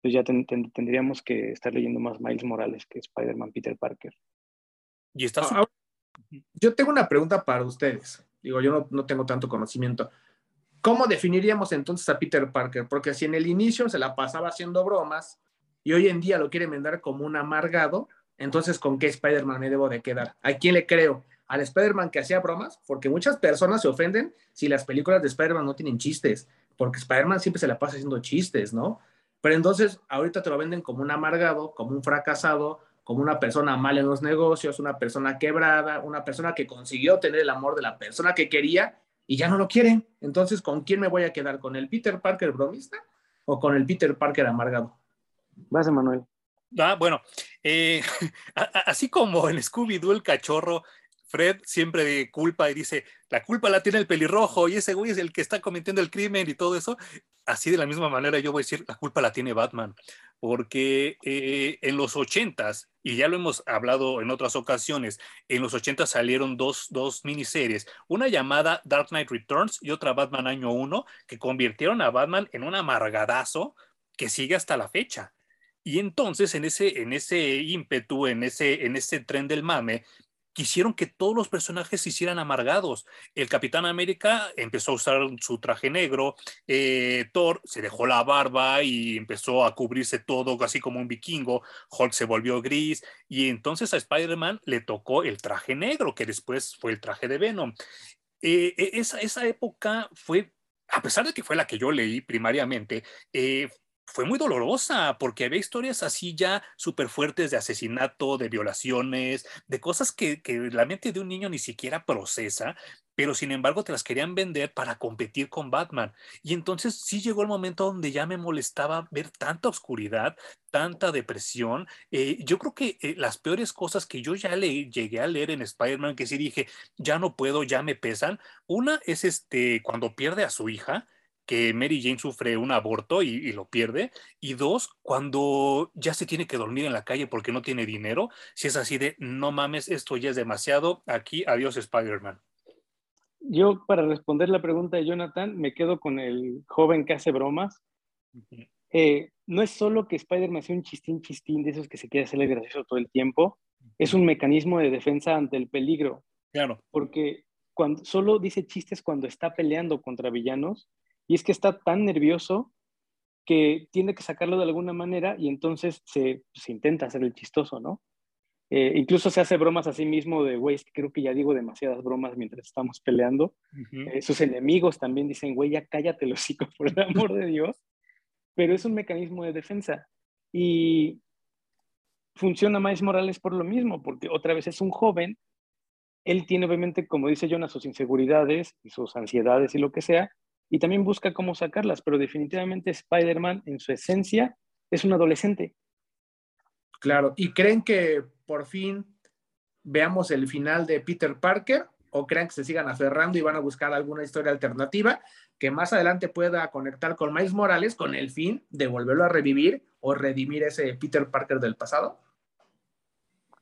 [SPEAKER 2] pues ya tendríamos que estar leyendo más Miles Morales que Spider-Man Peter Parker.
[SPEAKER 3] Y está ah, yo tengo una pregunta para ustedes. Digo, yo no, no, tengo tanto conocimiento. ¿Cómo definiríamos entonces a Peter Parker? Porque si en el inicio se la pasaba haciendo bromas y hoy en día lo quiere vender como un amargado, entonces ¿con qué Spider-Man me debo de quedar? ¿A quién le creo? ¿Al Spider-Man que hacía bromas? Porque muchas personas se ofenden si las películas de Spider-Man no tienen chistes, porque Spider-Man siempre se la pasa haciendo chistes, ¿no? Pero entonces ahorita te lo venden como un amargado, como un fracasado, como una persona mal en los negocios, una persona quebrada, una persona que consiguió tener el amor de la persona que quería y ya no lo quieren. Entonces, ¿con quién me voy a quedar? ¿Con el Peter Parker bromista o con el Peter Parker amargado?
[SPEAKER 2] Vas, Manuel.
[SPEAKER 1] Ah, bueno, eh, así como en Scooby-Doo el cachorro, Fred siempre de culpa y dice, la culpa la tiene el pelirrojo y ese güey es el que está cometiendo el crimen y todo eso. Así de la misma manera yo voy a decir, la culpa la tiene Batman, porque eh, en los ochentas, y ya lo hemos hablado en otras ocasiones, en los ochentas salieron dos, dos miniseries, una llamada Dark Knight Returns y otra Batman Año 1, que convirtieron a Batman en un amargadazo que sigue hasta la fecha. Y entonces en ese, en ese ímpetu, en ese, en ese tren del mame, quisieron que todos los personajes se hicieran amargados. El Capitán América empezó a usar su traje negro, eh, Thor se dejó la barba y empezó a cubrirse todo casi como un vikingo, Hulk se volvió gris y entonces a Spider-Man le tocó el traje negro, que después fue el traje de Venom. Eh, e, esa, esa época fue a pesar de que fue la que yo leí primariamente, eh, fue muy dolorosa porque había historias así ya súper fuertes de asesinato, de violaciones, de cosas que, la mente de un niño ni siquiera procesa, pero sin embargo te las querían vender para competir con Batman. Y entonces sí llegó el momento donde ya me molestaba ver tanta oscuridad, tanta depresión. Eh, yo creo que eh, las peores cosas que yo ya le llegué a leer en Spider-Man, que sí dije, ya no puedo, ya me pesan, una es este, cuando pierde a su hija que Mary Jane sufre un aborto y, lo pierde, y dos, cuando ya se tiene que dormir en la calle porque no tiene dinero, si es así de, no mames, esto ya es demasiado, aquí adiós Spider-Man.
[SPEAKER 2] Yo, para responder la pregunta de Jonathan, me quedo con el joven que hace bromas. Eh, no es solo que Spider-Man sea un chistín chistín de esos que se quiere hacerle gracioso todo el tiempo, es un mecanismo de defensa ante el peligro.
[SPEAKER 1] Claro.
[SPEAKER 2] Porque cuando, solo dice chistes cuando está peleando contra villanos y es que está tan nervioso que tiene que sacarlo de alguna manera y entonces se, intenta hacer el chistoso, ¿no? Eh, incluso se hace bromas a sí mismo de, güey, es que creo que ya digo demasiadas bromas mientras estamos peleando. Eh, sus enemigos también dicen, güey, ya cállate los hocico, por el amor de Dios. Pero es un mecanismo de defensa. Y funciona más Morales por lo mismo, porque otra vez es un joven. Él tiene obviamente, como dice Jonas, sus inseguridades y sus ansiedades y lo que sea, y también busca cómo sacarlas, pero definitivamente Spider-Man en su esencia es un adolescente.
[SPEAKER 3] Claro, ¿y creen que por fin veamos el final de Peter Parker o creen que se sigan aferrando y van a buscar alguna historia alternativa que más adelante pueda conectar con Miles Morales con el fin de volverlo a revivir o redimir ese Peter Parker del pasado?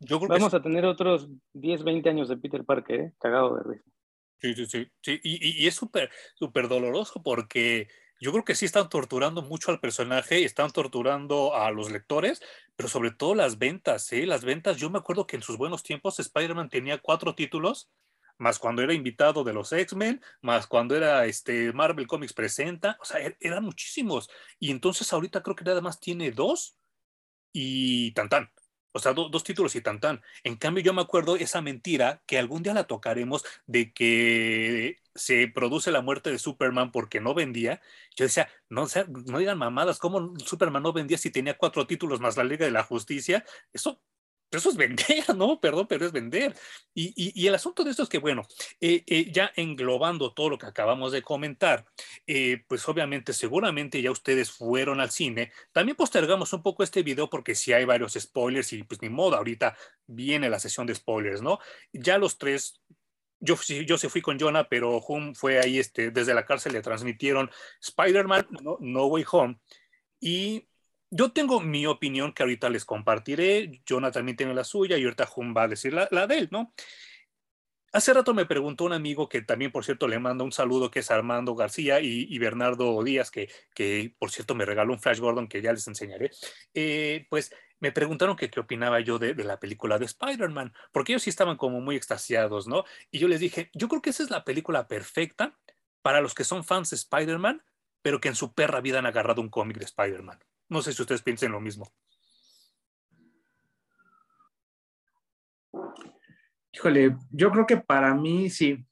[SPEAKER 2] Yo Vamos a tener otros 10, 20 años de Peter Parker, ¿eh? cagado de risa.
[SPEAKER 1] Sí, sí, sí. sí. Y, y, es súper, súper doloroso porque yo creo que sí están torturando mucho al personaje, están torturando a los lectores, pero sobre todo las ventas, ¿eh? Las ventas, yo me acuerdo que en sus buenos tiempos Spider-Man tenía cuatro títulos, más cuando era invitado de los X-Men, más cuando era este Marvel Comics presenta, o sea, er, eran muchísimos. Y entonces ahorita creo que nada más tiene dos y tan tan. O sea, dos títulos y tan tan. En cambio, yo me acuerdo esa mentira que algún día la tocaremos de que se produce la muerte de Superman porque no vendía. Yo decía, no, no digan mamadas, ¿cómo Superman no vendía si tenía cuatro títulos más la Liga de la Justicia? Eso eso es vender, ¿no? Perdón, pero es vender. Y, el asunto de esto es que, bueno, eh, eh, ya englobando todo lo que acabamos de comentar, eh, pues obviamente, seguramente ya ustedes fueron al cine. También postergamos un poco este video porque si hay varios spoilers y pues ni modo, ahorita viene la sesión de spoilers, ¿no? Ya los tres yo, yo se fui con Jonah, pero Hum fue ahí, este, desde la cárcel le transmitieron Spider-Man, no, Way Home. Y yo tengo mi opinión que ahorita les compartiré. Jonah también tiene la suya y ahorita Hum va a decir la, de él, ¿no? Hace rato me preguntó un amigo que también, por cierto, le manda un saludo, que es Armando García y, Bernardo Díaz, que, que, por cierto me regaló un Flash Gordon que ya les enseñaré. Eh, pues me preguntaron qué opinaba yo de, de la película de Spider-Man, porque ellos sí estaban como muy extasiados, ¿no? Y yo les dije, yo creo que esa es la película perfecta para los que son fans de Spider-Man, pero que en su perra vida han agarrado un cómic de Spider-Man. No sé si ustedes piensen lo mismo.
[SPEAKER 3] Híjole, yo creo que para mí sí,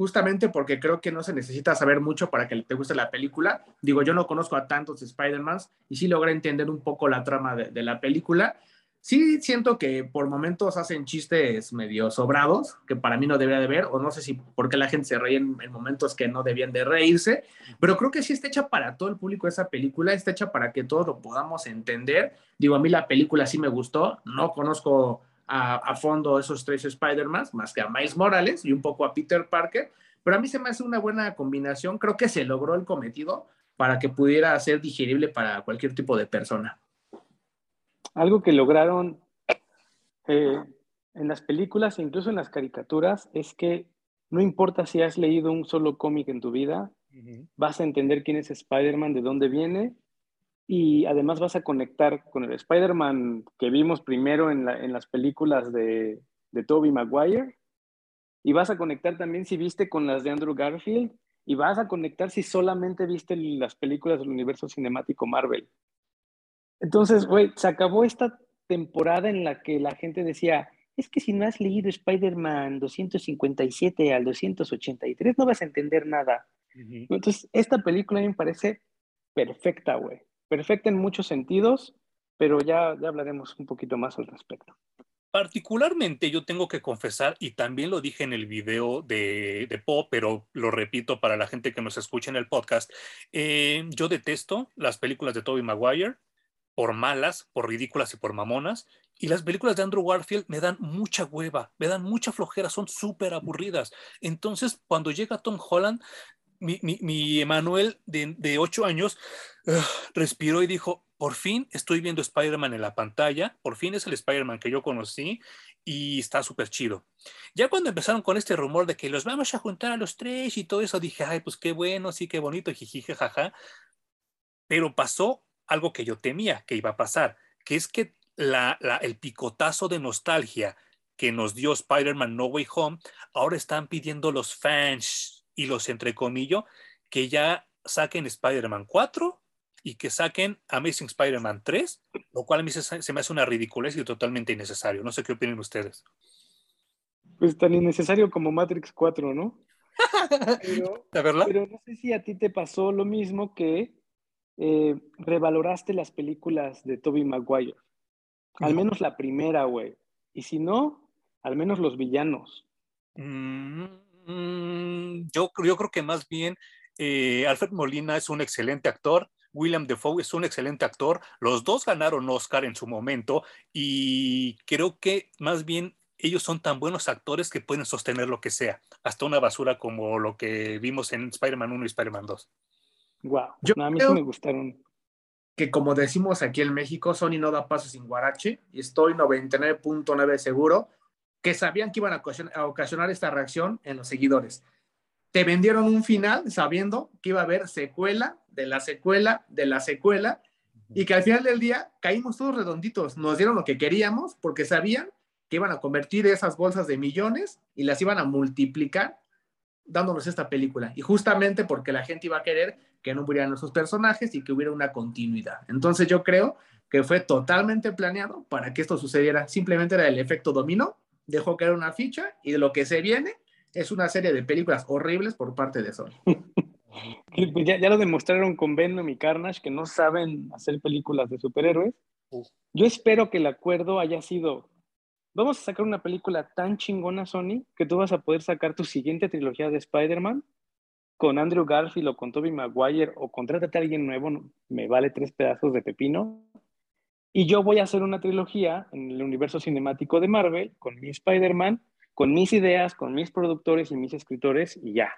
[SPEAKER 3] justamente porque creo que no se necesita saber mucho para que te guste la película. Digo, yo no conozco a tantos Spider-Mans y sí logré entender un poco la trama de, la película. Sí siento que por momentos hacen chistes medio sobrados, que para mí no debería de ver, o no sé si porque la gente se ríe en, en, momentos que no debían de reírse, pero creo que sí está hecha para todo el público esa película, está hecha para que todos lo podamos entender. Digo, a mí la película sí me gustó, no conozco a, fondo esos tres Spider-Man, más que a Miles Morales y un poco a Peter Parker, pero a mí se me hace una buena combinación, creo que se logró el cometido para que pudiera ser digerible para cualquier tipo de persona.
[SPEAKER 2] Algo que lograron eh, en las películas e incluso en las caricaturas es que no importa si has leído un solo cómic en tu vida, vas a entender quién es Spider-Man, de dónde viene y además vas a conectar con el Spider-Man que vimos primero en, las películas de, de Tobey Maguire y vas a conectar también si viste con las de Andrew Garfield y vas a conectar si solamente viste las películas del universo cinemático Marvel. Entonces, güey, se acabó esta temporada en la que la gente decía, es que si no has leído Spider-Man 257 al 283 no vas a entender nada. Entonces, esta película me parece perfecta, güey perfecta en muchos sentidos, pero ya, ya hablaremos un poquito más al respecto.
[SPEAKER 1] Particularmente yo tengo que confesar, y también lo dije en el video de, de Po, pero lo repito para la gente que nos escucha en el podcast, eh, yo detesto las películas de Tobey Maguire por malas, por ridículas y por mamonas, y las películas de Andrew Garfield me dan mucha hueva, me dan mucha flojera, son súper aburridas. Entonces, cuando llega Tom Holland, mi, mi, Emanuel de, ocho años respiró y dijo, por fin estoy viendo Spider-Man en la pantalla, por fin es el Spider-Man que yo conocí y está súper chido. Ya cuando empezaron con este rumor de que los vamos a juntar a los tres y todo eso, dije, ay, pues qué bueno, sí, qué bonito, jijije, jaja. Pero pasó algo que yo temía que iba a pasar, que es que la, el picotazo de nostalgia que nos dio Spider-Man No Way Home, ahora están pidiendo los fans y los entrecomillo, que ya saquen Spider-Man 4 y que saquen Amazing Spider-Man 3, lo cual a mí se, me hace una ridiculez y totalmente innecesario. No sé qué opinan ustedes.
[SPEAKER 2] Pues tan innecesario como Matrix 4, ¿no? Pero,
[SPEAKER 1] verdad?
[SPEAKER 2] pero no sé si a ti te pasó lo mismo que eh, revaloraste las películas de Toby Maguire. Al menos la primera, güey. Y si no, al menos los villanos.
[SPEAKER 1] Mm, Mm, yo, yo creo que más bien eh, Alfred Molina es un excelente actor. William Defoe es un excelente actor. Los dos ganaron Oscar en su momento y creo que más bien ellos son tan buenos actores que pueden sostener lo que sea, hasta una basura como lo que vimos en Spider-Man 1 y Spider-Man 2.
[SPEAKER 2] Wow, Yo a mí sí me gustaron.
[SPEAKER 3] Que como decimos aquí en México, Sony no da paso sin guarache y estoy 99.9 seguro que sabían que iban a ocasionar, esta reacción en los seguidores. Te vendieron un final sabiendo que iba a haber secuela de la secuela de la secuela y que al final del día caímos todos redonditos. Nos dieron lo que queríamos porque sabían que iban a convertir esas bolsas de millones y las iban a multiplicar dándonos esta película. Y justamente porque la gente iba a querer que no murieran esos personajes y que hubiera una continuidad. Entonces yo creo que fue totalmente planeado para que esto sucediera. Simplemente era el efecto dominó dejó caer una ficha y de lo que se viene es una serie de películas horribles por parte de Sony.
[SPEAKER 2] Pues ya, lo demostraron con Venom y Carnage que no saben hacer películas de superhéroes. Yo espero que el acuerdo haya sido vamos a sacar una película tan chingona, Sony, que tú vas a poder sacar tu siguiente trilogía de Spider-Man con Andrew Garfield o con Tobey Maguire o contrátate a alguien nuevo, me vale tres pedazos de pepino. Y yo voy a hacer una trilogía en el universo cinemático de Marvel con mi Spider-Man, con mis ideas, con mis productores y mis escritores y ya.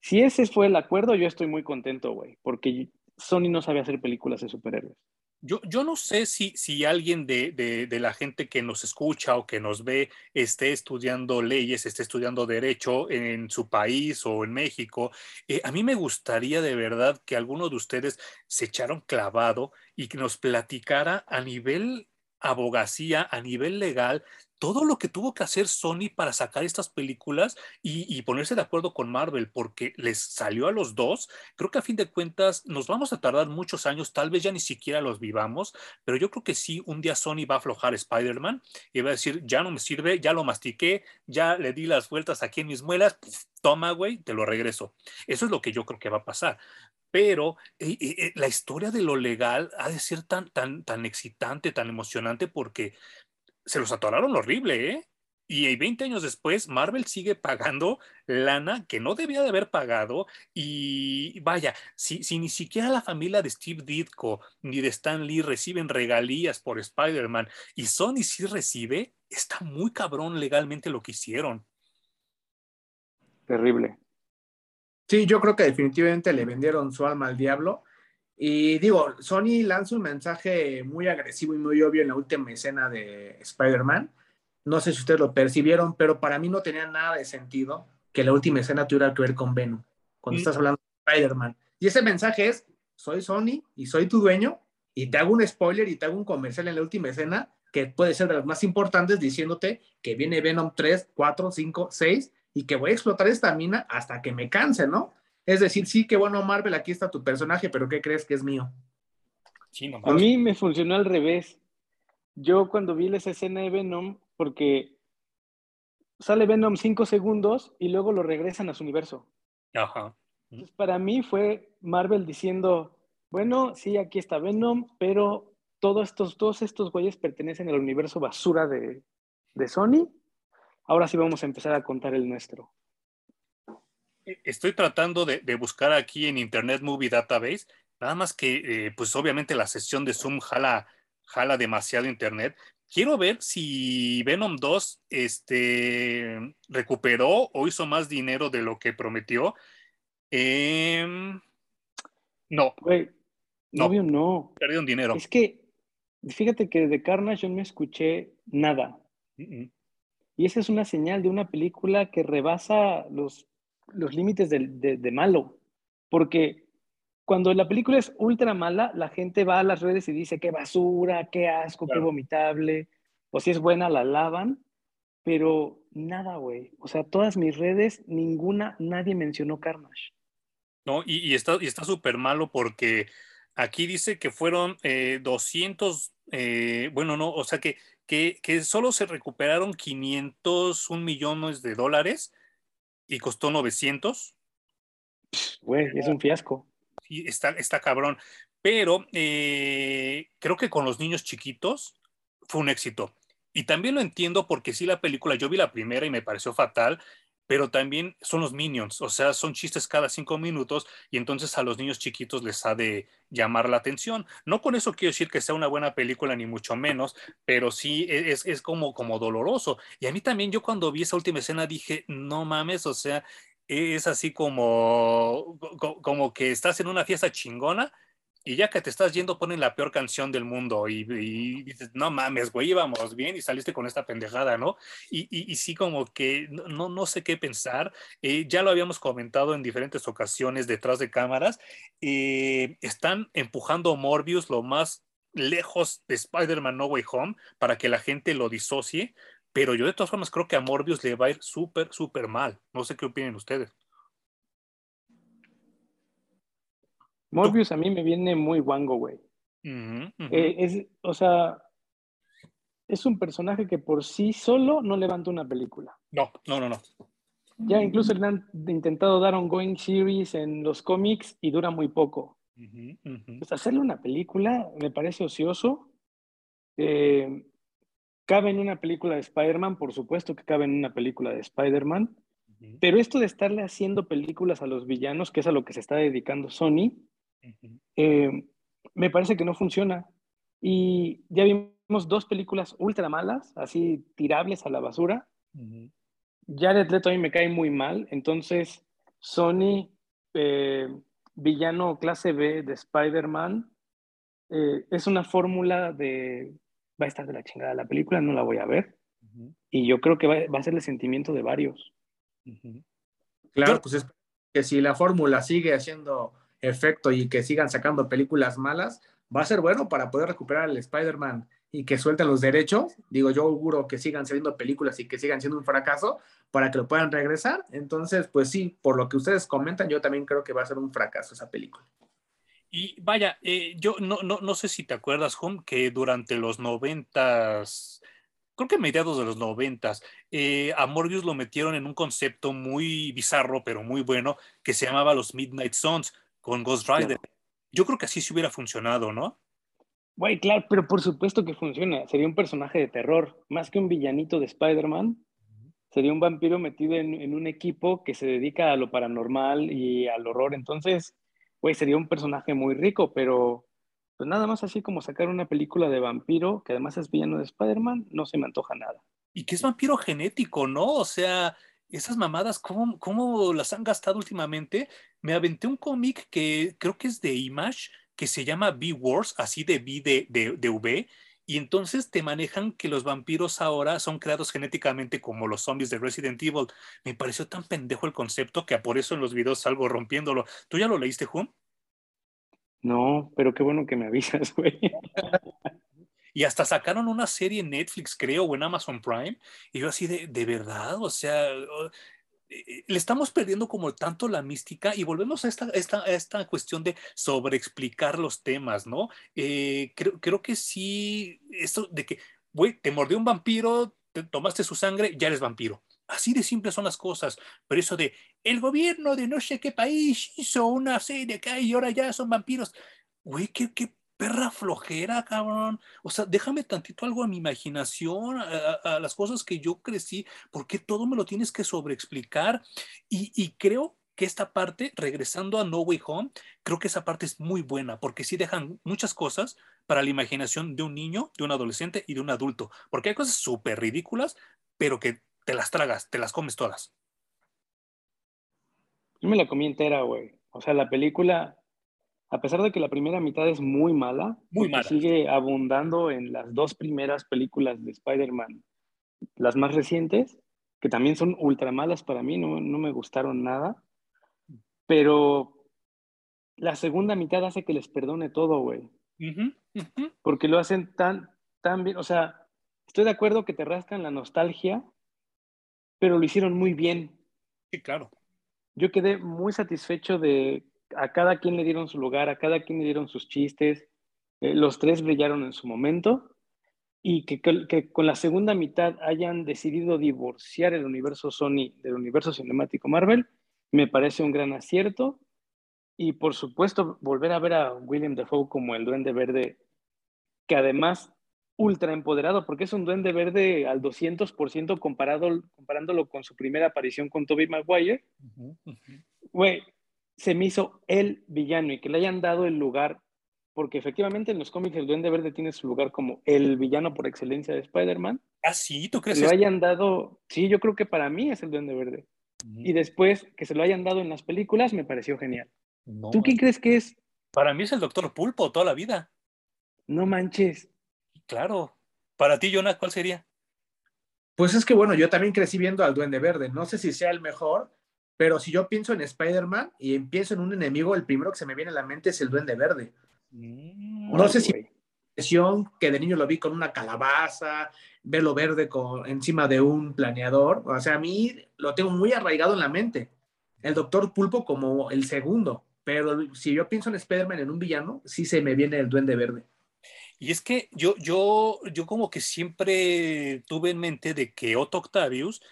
[SPEAKER 2] Si ese fue el acuerdo, yo estoy muy contento, güey, porque Sony no sabe hacer películas de superhéroes.
[SPEAKER 1] Yo, yo no sé si, si alguien de, de, la gente que nos escucha o que nos ve esté estudiando leyes, esté estudiando derecho en su país o en México. Eh, a mí me gustaría de verdad que alguno de ustedes se echara un clavado y que nos platicara a nivel abogacía, a nivel legal, todo lo que tuvo que hacer Sony para sacar estas películas y, ponerse de acuerdo con Marvel, porque les salió a los dos. Creo que a fin de cuentas nos vamos a tardar muchos años, tal vez ya ni siquiera los vivamos, pero yo creo que sí, un día Sony va a aflojar Spider-Man y va a decir, ya no me sirve, ya lo mastiqué, ya le di las vueltas aquí en mis muelas, toma, güey, te lo regreso. Eso es lo que yo creo que va a pasar pero eh, eh, eh, la historia de lo legal ha de ser tan, tan, tan excitante, tan emocionante, porque se los atoraron horrible, ¿eh? Y 20 años después, Marvel sigue pagando lana que no debía de haber pagado. Y vaya, si, si ni siquiera la familia de Steve Ditko ni de Stan Lee reciben regalías por Spider-Man y Sony sí recibe, está muy cabrón legalmente lo que hicieron.
[SPEAKER 2] Terrible.
[SPEAKER 3] Sí, yo creo que definitivamente le vendieron su alma al diablo. Y digo, Sony lanza un mensaje muy agresivo y muy obvio en la última escena de Spider-Man. No sé si ustedes lo percibieron, pero para mí no tenía nada de sentido que la última escena tuviera que ver con Venom, cuando estás hablando de Spider-Man. Y ese mensaje es, soy Sony y soy tu dueño, y te hago un spoiler y te hago un comercial en la última escena que puede ser de las más importantes diciéndote que viene Venom 3, 4, 5, 6 y que voy a explotar esta mina hasta que me canse, ¿no? Es decir, sí, que bueno, Marvel, aquí está tu personaje, pero ¿qué crees que es mío?
[SPEAKER 2] a mí me funcionó al revés. Yo cuando vi esa escena de Venom, porque sale Venom cinco segundos y luego lo regresan a su universo.
[SPEAKER 1] Ajá.
[SPEAKER 2] para mí fue Marvel diciendo, bueno, sí, aquí está Venom, pero todos estos, todos estos güeyes pertenecen al universo basura de, de Sony. Ahora sí vamos a empezar a contar el nuestro.
[SPEAKER 1] Eh, estoy tratando de, buscar aquí en Internet Movie Database, nada más que, eh, pues obviamente la sesión de Zoom jala, jala demasiado Internet. Quiero ver si Venom 2 este, recuperó o hizo más dinero de lo que prometió. Em, no.
[SPEAKER 2] no. no.
[SPEAKER 1] Perdieron dinero.
[SPEAKER 2] Es que, fíjate que de Carnage yo no escuché nada. Y esa es una señal de una película que rebasa los los límites de, malo. Porque cuando la película es ultra mala, la gente va a las redes y dice qué basura, qué asco, qué vomitable. O si es buena, la lavan. Pero nada, güey. O sea, todas mis redes, ninguna, nadie mencionó Carnage.
[SPEAKER 1] No, y, y está súper malo porque aquí dice que fueron 200, eh, eh, bueno, no, o sea que, que, que, solo se recuperaron 501 millones de dólares y costó 900.
[SPEAKER 2] Güey, es un fiasco.
[SPEAKER 1] Sí, está, está cabrón. Pero eh, creo que con los niños chiquitos fue un éxito. Y también lo entiendo porque sí, la película, yo vi la primera y me pareció fatal, pero también son los minions, o sea, son chistes cada cinco minutos y entonces a los niños chiquitos les ha de llamar la atención. No con eso quiero decir que sea una buena película, ni mucho menos, pero sí e, es, es como, como doloroso. Y a mí también, yo cuando vi esa última escena dije, no mames, o sea, es así como, como que estás en una fiesta chingona y ya que te estás yendo ponen la peor canción del mundo y, dices, no mames, güey, íbamos bien y saliste con esta pendejada, ¿no? Y, y, sí como que no, no sé qué pensar, eh, ya lo habíamos comentado en diferentes ocasiones detrás de cámaras, eh, están empujando Morbius lo más lejos de Spider-Man No Way Home para que la gente lo disocie, pero yo de todas formas creo que a Morbius le va a ir súper, súper mal. No sé qué opinen ustedes.
[SPEAKER 2] Morbius a mí me viene muy guango, güey. Eh, es, o sea, es un personaje que por sí solo no levanta una película.
[SPEAKER 1] No, no, no, no.
[SPEAKER 2] Ya incluso le han intentado dar ongoing series en los cómics y dura muy poco. Pues hacerle una película me parece ocioso. Eh, cabe en una película de Spider-Man, por supuesto que cabe en una película de Spider-Man, pero esto de estarle haciendo películas a los villanos, que es a lo que se está dedicando Sony, eh, me parece que no funciona. Y ya vimos dos películas ultra malas, así tirables a la basura. Jared Leto a mí me cae muy mal, entonces Sony, eh, villano clase B de Spider-Man, eh, es una fórmula de va a estar de la chingada la película, no la voy a ver. Y yo creo que va, a ser el sentimiento de varios.
[SPEAKER 3] Claro, pues es que si la fórmula sigue haciendo efecto y que sigan sacando películas malas, va a ser bueno para poder recuperar al Spider-Man y que suelten los derechos. Digo, yo auguro que sigan saliendo películas y que sigan siendo un fracaso para que lo puedan regresar. Entonces, pues sí, por lo que ustedes comentan, yo también creo que va a ser un fracaso esa película.
[SPEAKER 1] Y vaya, eh, yo no, no, no, sé si te acuerdas, Home, que durante los noventas, creo que mediados de los noventas, eh, a lo metieron en un concepto muy bizarro, pero muy bueno, que se llamaba los Midnight Suns con Ghost Rider. Yo creo que así sí hubiera funcionado, ¿no?
[SPEAKER 2] Güey, claro, pero por supuesto que funciona. Sería un personaje de terror, más que un villanito de Spider-Man. Sería un vampiro metido en, en, un equipo que se dedica a lo paranormal y al horror. Entonces, güey, sería un personaje muy rico, pero pues nada más así como sacar una película de vampiro, que además es villano de Spider-Man, no se me antoja nada.
[SPEAKER 1] Y que es vampiro genético, ¿no? O sea, esas mamadas, ¿cómo, ¿cómo, las han gastado últimamente? Me aventé un cómic que creo que es de Image, que se llama B-Wars, así de B de, de, de V, y entonces te manejan que los vampiros ahora son creados genéticamente como los zombies de Resident Evil. Me pareció tan pendejo el concepto que por eso en los videos salgo rompiéndolo. ¿Tú ya lo leíste, Juan?
[SPEAKER 2] No, pero qué bueno que me avisas, güey.
[SPEAKER 1] y hasta sacaron una serie en Netflix, creo, o en Amazon Prime. Y yo así de, de verdad, o sea, eh, le estamos perdiendo como tanto la mística y volvemos a esta, esta, esta cuestión de sobreexplicar los temas, ¿no? Eh, creo, creo que sí, esto de que, güey, te mordió un vampiro, te tomaste su sangre, ya eres vampiro. Así de simples son las cosas. Pero eso de el gobierno de no sé qué país hizo una serie hay y ahora ya son vampiros. Güey, qué, qué perra flojera, cabrón. O sea, déjame tantito algo a mi imaginación, a, las cosas que yo crecí, porque todo me lo tienes que sobreexplicar. Y, y creo que esta parte, regresando a No Way Home, creo que esa parte es muy buena, porque sí dejan muchas cosas para la imaginación de un niño, de un adolescente y de un adulto, porque hay cosas súper ridículas, pero que te las tragas, te las comes todas.
[SPEAKER 2] Yo me la comí entera, güey. O sea, la película a pesar de que la primera mitad es muy mala,
[SPEAKER 1] muy mala.
[SPEAKER 2] sigue abundando en las dos primeras películas de Spider-Man, las más recientes, que también son ultra malas para mí, no, me gustaron nada, pero la segunda mitad hace que les perdone todo, güey. Porque lo hacen tan, tan bien, o sea, estoy de acuerdo que te rascan la nostalgia, pero lo hicieron muy bien.
[SPEAKER 1] Sí, claro.
[SPEAKER 2] Yo quedé muy satisfecho de a cada quien le dieron su lugar, a cada quien le dieron sus chistes, eh, los tres brillaron en su momento y que, con la segunda mitad hayan decidido divorciar el universo Sony del universo cinemático Marvel, me parece un gran acierto. Y por supuesto, volver a ver a William Dafoe como el duende verde, que además ultra empoderado, porque es un duende verde al 200% comparado, comparándolo con su primera aparición con Tobey Maguire. Güey, se me hizo el villano y que le hayan dado el lugar, porque efectivamente en los cómics el Duende Verde tiene su lugar como el villano por excelencia de Spider-Man.
[SPEAKER 1] Ah, sí, ¿tú crees?
[SPEAKER 2] Que lo hayan dado, sí, yo creo que para mí es el Duende Verde. Y después que se lo hayan dado en las películas me pareció genial. ¿Tú quién crees que es?
[SPEAKER 1] Para mí es el Doctor Pulpo toda la vida.
[SPEAKER 2] No manches.
[SPEAKER 1] Claro. Para ti, Jonah, ¿cuál sería?
[SPEAKER 3] Pues es que bueno, yo también crecí viendo al Duende Verde. No sé si sea el mejor, pero si yo pienso en Spider-Man y empiezo en un enemigo, el primero que se me viene a la mente es el Duende Verde. Mm, no sé si que de niño lo vi con una calabaza, verlo verde con, encima de un planeador. O sea, a mí lo tengo muy arraigado en la mente. El Doctor Pulpo como el segundo. Pero si yo pienso en Spider-Man en un villano, sí se me viene el Duende Verde.
[SPEAKER 1] Y es que yo, yo, yo como que siempre tuve en mente de que Otto Octavius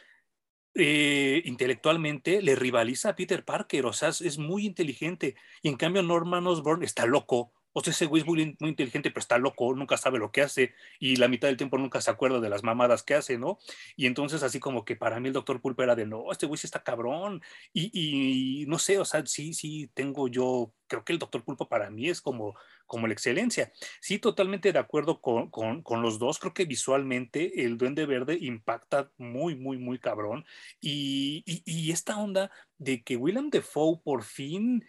[SPEAKER 1] eh, intelectualmente le rivaliza a Peter Parker, o sea, es, muy inteligente. Y en cambio Norman Osborn está loco, O sea, ese güey es muy, muy, inteligente, pero está loco, nunca sabe lo que hace y la mitad del tiempo nunca se acuerda de las mamadas que hace, ¿no? Y entonces así como que para mí el doctor Pulpo era de, no, este güey sí está cabrón. Y, y, no sé, o sea, sí, sí, tengo yo, creo que el doctor Pulpo para mí es como, como la excelencia. Sí, totalmente de acuerdo con, con, con los dos. Creo que visualmente el duende verde impacta muy, muy, muy cabrón. Y, y, y esta onda de que William Defoe por fin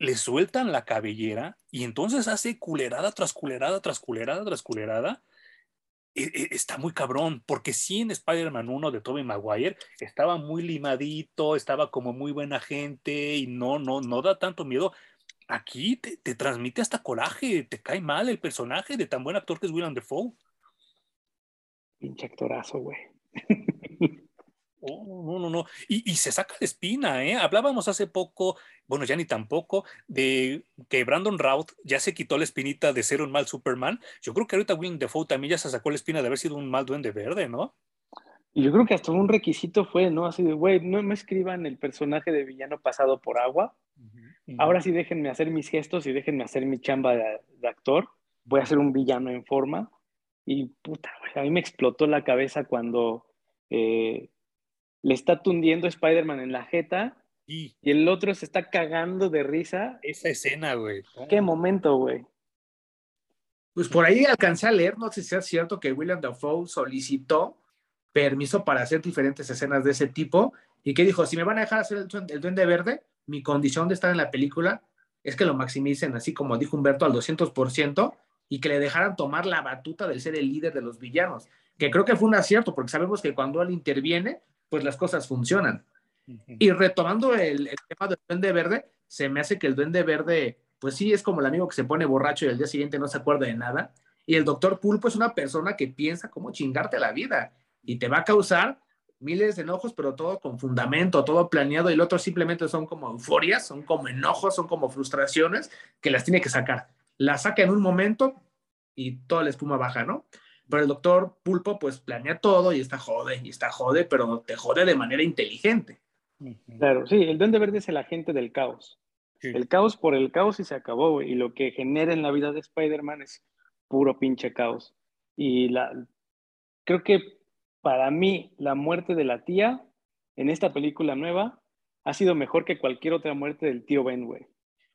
[SPEAKER 1] le sueltan la cabellera y entonces hace culerada tras culerada tras culerada tras culerada. E, e, está muy cabrón, porque sí en Spider-Man 1 de Tobey Maguire estaba muy limadito, estaba como muy buena gente y no, no, no da tanto miedo. Aquí te, te transmite hasta coraje, te cae mal el personaje de tan buen actor que es William Defoe.
[SPEAKER 2] Pinche actorazo, güey.
[SPEAKER 1] Oh, no, no, no. Y, y, se saca de espina, ¿eh? Hablábamos hace poco, bueno, ya ni tampoco, de que Brandon Routh ya se quitó la espinita de ser un mal Superman. Yo creo que ahorita William Defoe también ya se sacó la espina de haber sido un mal duende verde, ¿no?
[SPEAKER 2] Y yo creo que hasta un requisito fue, ¿no? Así de, güey, no me escriban el personaje de villano pasado por agua. Ahora sí déjenme hacer mis gestos y déjenme hacer mi chamba de, de actor. Voy a ser un villano en forma. Y puta, güey, a mí me explotó la cabeza cuando... Eh, le está tundiendo Spider-Man en la jeta y el otro se está cagando de risa.
[SPEAKER 1] Esa escena, güey.
[SPEAKER 2] Qué momento, güey.
[SPEAKER 3] Pues por ahí alcancé a leer, no sé si es cierto que William Dafoe solicitó permiso para hacer diferentes escenas de ese tipo y que dijo, si me van a dejar hacer el, duende verde, mi condición de estar en la película es que lo maximicen, así como dijo Humberto, al 200% y que le dejaran tomar la batuta del ser el líder de los villanos, que creo que fue un acierto, porque sabemos que cuando él interviene, pues las cosas funcionan. Y retomando el, tema del duende verde, se me hace que el duende verde, pues sí, es como el amigo que se pone borracho y al día siguiente no se acuerda de nada. Y el doctor Pulpo es una persona que piensa cómo chingarte la vida y te va a causar miles de enojos, pero todo con fundamento, todo planeado, y el otro simplemente son como euforias, son como enojos, son como frustraciones que las tiene que sacar. Las saca en un momento y toda la espuma baja, ¿no? Pero el doctor Pulpo pues planea todo y está jode, y está jode, pero te jode de manera inteligente.
[SPEAKER 2] Claro, sí, el duende verde es el agente del caos. El caos por el caos y se acabó, Y lo que genera en la vida de Spider-Man es puro pinche caos. Y la, creo que para mí la muerte de la tía en esta película nueva ha sido mejor que cualquier otra muerte del tío Ben, güey.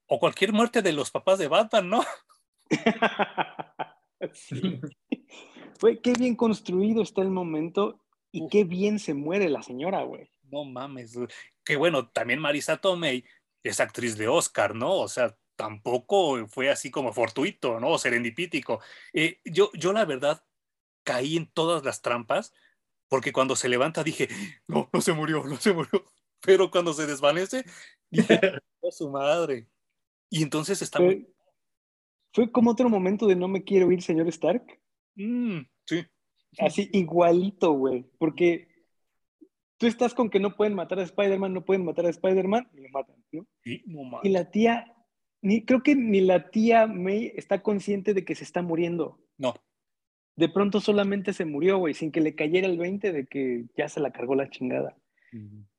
[SPEAKER 1] O cualquier muerte de los papás de Batman, ¿no?
[SPEAKER 2] sí. Fue qué bien construido está el momento y qué bien se muere la señora, güey.
[SPEAKER 1] No mames. Que bueno, también Marisa Tomei es actriz de Oscar, ¿no? O sea, tampoco fue así como fortuito, ¿no? O serendipítico. Eh, yo, yo la verdad caí en todas las trampas porque cuando se levanta dije, no, no se murió, no se murió. Pero cuando se desvanece, dije, oh, su madre. Y entonces está
[SPEAKER 2] fue, Fue como otro momento de no me quiero ir, señor Stark.
[SPEAKER 1] Mm, sí.
[SPEAKER 2] Así igualito, güey. Porque tú estás con que no pueden matar a Spider-Man, no pueden matar a Spider-Man y lo matan, ¿no? y la tía, ni, creo que ni la tía May está consciente de que se está muriendo.
[SPEAKER 1] No.
[SPEAKER 2] De pronto solamente se murió, güey, sin que le cayera el 20 de que ya se la cargó la chingada.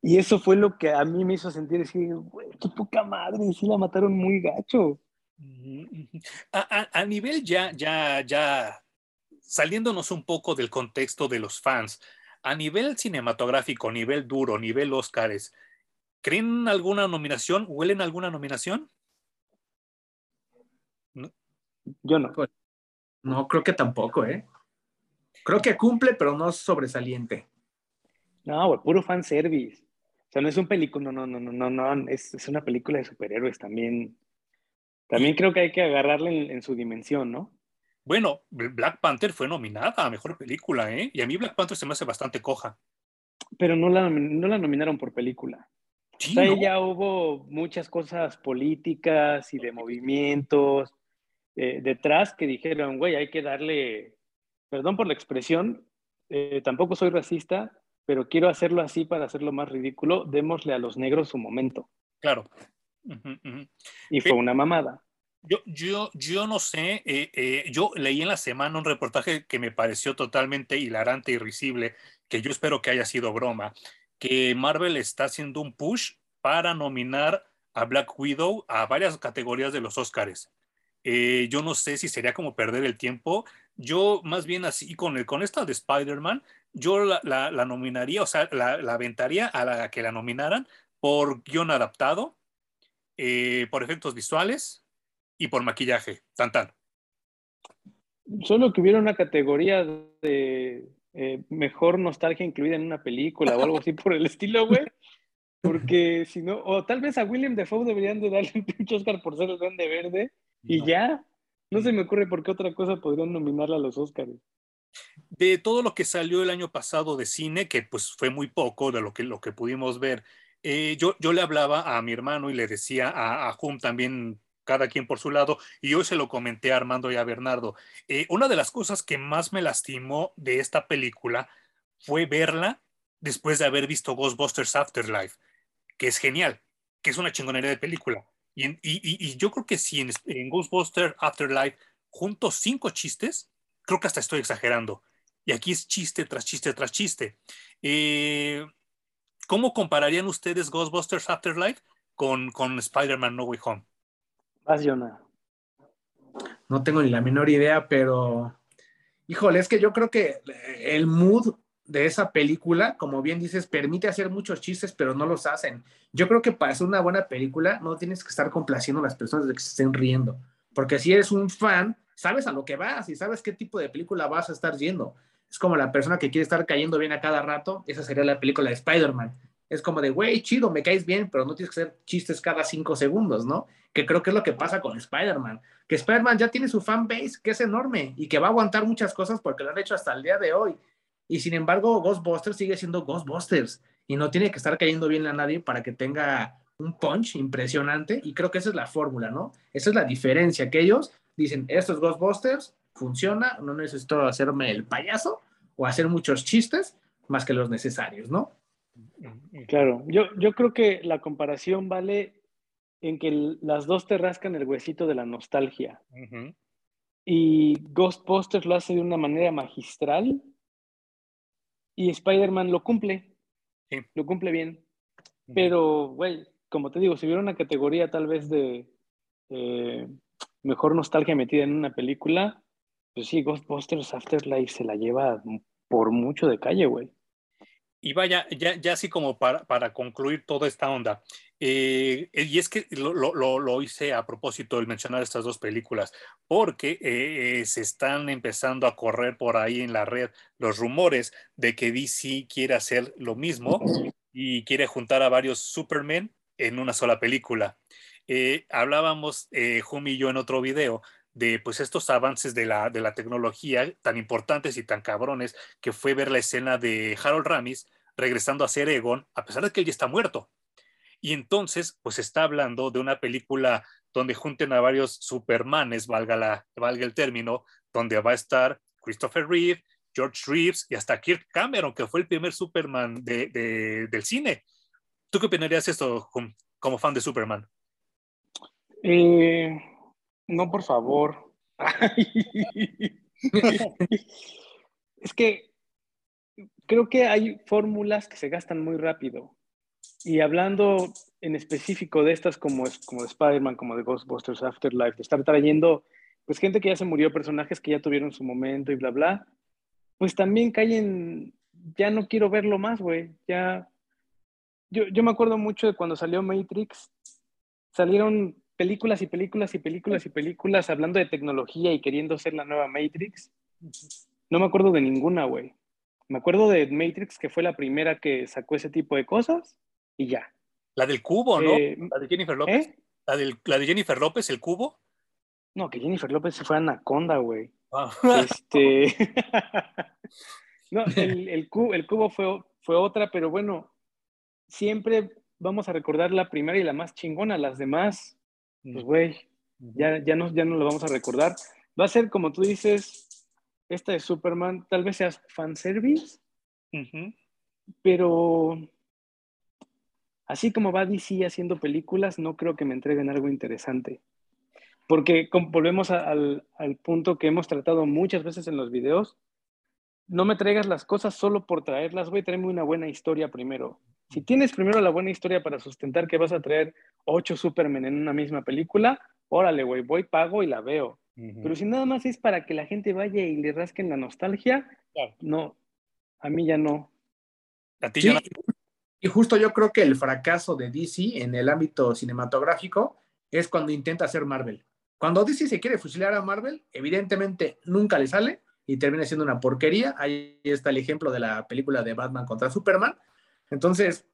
[SPEAKER 2] Y eso fue lo que a mí me hizo sentir decir, güey, qué poca madre, y sí la mataron muy gacho.
[SPEAKER 1] A, a, nivel ya, ya, ya saliéndonos un poco del contexto de los fans, a nivel cinematográfico, nivel duro, nivel Óscares, ¿creen alguna nominación? ¿Huelen alguna nominación?
[SPEAKER 2] Yo no.
[SPEAKER 3] Pues, no, creo que tampoco, ¿eh? Creo que cumple, pero no sobresaliente.
[SPEAKER 2] No, güey, puro fanservice. O sea, no es un película, no, no, no, no, no, es, es una película de superhéroes también. También creo que hay que agarrarle en su dimensión, ¿no?
[SPEAKER 1] Bueno, Black Panther fue nominada a mejor película, ¿eh? Y a mí Black Panther se me hace bastante coja.
[SPEAKER 2] Pero no la, no la nominaron por película. Sí, o sea, ya hubo muchas cosas políticas y de movimientos eh, detrás que dijeron, güey, hay que darle, perdón por la expresión, eh, tampoco soy racista, pero quiero hacerlo así para hacerlo más ridículo, démosle a los negros su momento.
[SPEAKER 1] Claro.
[SPEAKER 2] Y fue una mamada.
[SPEAKER 1] Yo, yo, yo no sé, eh, eh, yo leí en la semana un reportaje que me pareció totalmente hilarante y risible, que yo espero que haya sido broma, que Marvel está haciendo un push para nominar a Black Widow a varias categorías de los Oscars. Eh, yo no sé si sería como perder el tiempo. Yo más bien así, con, el, con esta de Spider-Man, yo la, nominaría, o sea, la, aventaría a la que la nominaran por guion adaptado, eh, por efectos visuales y por maquillaje. Tan tan.
[SPEAKER 2] Solo que hubiera una categoría de eh, mejor nostalgia incluida en una película o algo así por el estilo, güey. Porque si no, o tal vez a William Defoe deberían de darle un pinche Oscar por ser el grande verde y ya. No se me ocurre por qué otra cosa podrían nominarla a los Oscars.
[SPEAKER 1] De todo lo que salió el año pasado de cine, que pues fue muy poco de lo que, lo que pudimos ver, eh, yo, yo le hablaba a mi hermano y le decía a, a Hum también cada quien por su lado, y hoy se lo comenté a Armando y a Bernardo. Eh, una de las cosas que más me lastimó de esta película fue verla después de haber visto Ghostbusters Afterlife, que es genial, que es una chingonería de película. Y, yo creo que si en, Ghostbusters Afterlife junto cinco chistes, creo que hasta estoy exagerando. Y aquí es chiste tras chiste tras chiste. Eh, ¿Cómo compararían ustedes Ghostbusters Afterlife con, con Spider-Man No Way Home?
[SPEAKER 3] No tengo ni la menor idea, pero híjole, es que yo creo que el mood de esa película, como bien dices, permite hacer muchos chistes, pero no los hacen. Yo creo que para hacer una buena película no tienes que estar complaciendo a las personas de que se estén riendo, porque si eres un fan, sabes a lo que vas y sabes qué tipo de película vas a estar yendo. Es como la persona que quiere estar cayendo bien a cada rato, esa sería la película de Spider-Man es como de, güey, chido, me caes bien, pero no tienes que hacer chistes cada cinco segundos, ¿no? Que creo que es lo que pasa con Spider-Man. Que Spider-Man ya tiene su fan base, que es enorme y que va a aguantar muchas cosas porque lo han hecho hasta el día de hoy. Y sin embargo, Ghostbusters sigue siendo Ghostbusters y no tiene que estar cayendo bien a nadie para que tenga un punch impresionante. Y creo que esa es la fórmula, ¿no? Esa es la diferencia, que ellos dicen, estos Ghostbusters funciona, no necesito hacerme el payaso o hacer muchos chistes más que los necesarios, ¿no?
[SPEAKER 2] Claro, yo, yo creo que la comparación vale en que las dos te rascan el huesito de la nostalgia. Y Ghostbusters lo hace de una manera magistral y Spider-Man lo cumple. Lo cumple bien. Pero, güey, como te digo, si hubiera una categoría tal vez de eh, mejor nostalgia metida en una película, pues sí, Ghostbusters Afterlife se la lleva por mucho de calle, güey.
[SPEAKER 1] Y vaya, ya, ya así como para, para concluir toda esta onda, eh, y es que lo, lo, lo, hice a propósito el mencionar estas dos películas, porque eh, se están empezando a correr por ahí en la red los rumores de que DC quiere hacer lo mismo y quiere juntar a varios Supermen en una sola película. Eh, hablábamos, Jumi y yo, en otro video de pues estos avances de la, de la tecnología tan importantes y tan cabrones que fue ver la escena de Harold Ramis regresando a ser Egon, a pesar de que él ya está muerto. Y entonces, pues está hablando de una película donde junten a varios Supermanes, valga, la, valga el término, donde va a estar Christopher Reeve, George Reeves y hasta Kirk Cameron, que fue el primer Superman de, del cine. ¿Tú qué opinarías esto como fan de Superman?
[SPEAKER 2] Eh, no, por favor. es que creo que hay fórmulas que se gastan muy rápido. Y hablando en específico de estas como, como de Spider-Man, como de Ghostbusters Afterlife, de estar trayendo pues gente que ya se murió, personajes que ya tuvieron su momento y bla, bla, pues también caen, ya no quiero verlo más, güey. Ya, yo, yo me acuerdo mucho de cuando salió Matrix, salieron películas y películas y películas y películas hablando de tecnología y queriendo ser la nueva Matrix. No me acuerdo de ninguna, güey. Me acuerdo de Matrix, que fue la primera que sacó ese tipo de cosas, y ya.
[SPEAKER 1] La del cubo, ¿no? Eh, la de Jennifer López. ¿eh? La, la, de Jennifer López, el cubo.
[SPEAKER 2] No, que Jennifer López se fue a Anaconda, güey. Ah. Este... no, el, cubo, el cubo fue, fue otra, pero bueno, siempre vamos a recordar la primera y la más chingona. Las demás, pues, güey, ya, ya, no, ya no lo vamos a recordar. Va a ser, como tú dices, esta de Superman, tal vez sea fanservice, pero así como va DC haciendo películas, no creo que me entreguen algo interesante. Porque volvemos al, punto que hemos tratado muchas veces en los videos, no me traigas las cosas solo por traerlas, voy a traerme una buena historia primero. Si tienes primero la buena historia para sustentar que vas a traer ocho Superman en una misma película, órale, güey, voy, pago y la veo. Pero si nada más es para que la gente vaya y le rasquen la nostalgia, no, a mí ya no.
[SPEAKER 3] ¿A ti ya Y justo yo creo que el fracaso de DC en el ámbito cinematográfico es cuando intenta hacer Marvel. Cuando DC se quiere fusilar a Marvel, evidentemente nunca le sale y termina siendo una porquería. Ahí está el ejemplo de la película de Batman contra Superman. Entonces,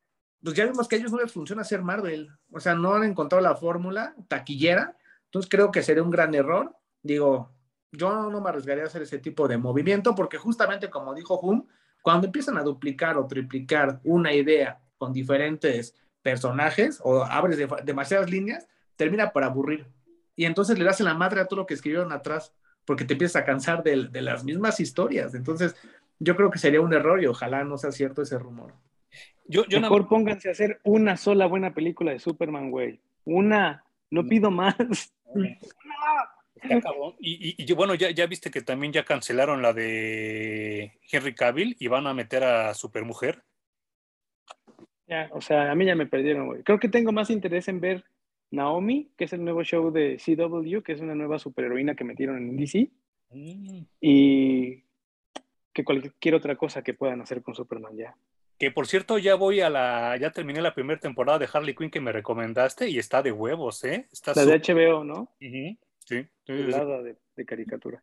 [SPEAKER 3] pues ya vemos que a ellos no les funciona hacer Marvel. O sea, no han encontrado la fórmula taquillera. Entonces creo que sería un gran error. Digo, yo no me arriesgaría a hacer ese tipo de movimiento porque justamente como dijo Hum, cuando empiezan a duplicar o triplicar una idea con diferentes personajes o abres demasiadas líneas, termina por aburrir. Y entonces le das en la madre a todo lo que escribieron atrás porque te empiezas a cansar de, de las mismas historias. Entonces, yo creo que sería un error y ojalá no sea cierto ese rumor.
[SPEAKER 2] Yo, yo Mejor pónganse a hacer una sola buena película de Superman, güey. Una. No pido más.
[SPEAKER 1] Y, y, bueno, ya, ya viste que también ya cancelaron la de Henry Cavill y van a meter a Supermujer.
[SPEAKER 2] Ya, o sea, a mí ya me perdieron, güey. Creo que tengo más interés en ver Naomi, que es el nuevo show de CW, que es una nueva superheroína que metieron en DC. Mm. Y que cualquier otra cosa que puedan hacer con Superman ya.
[SPEAKER 1] Que por cierto, ya voy a la, ya terminé la primera temporada de Harley Quinn que me recomendaste y está de huevos, ¿eh? Está
[SPEAKER 2] la de HBO, ¿no?
[SPEAKER 1] Sí.
[SPEAKER 2] De, de, caricatura.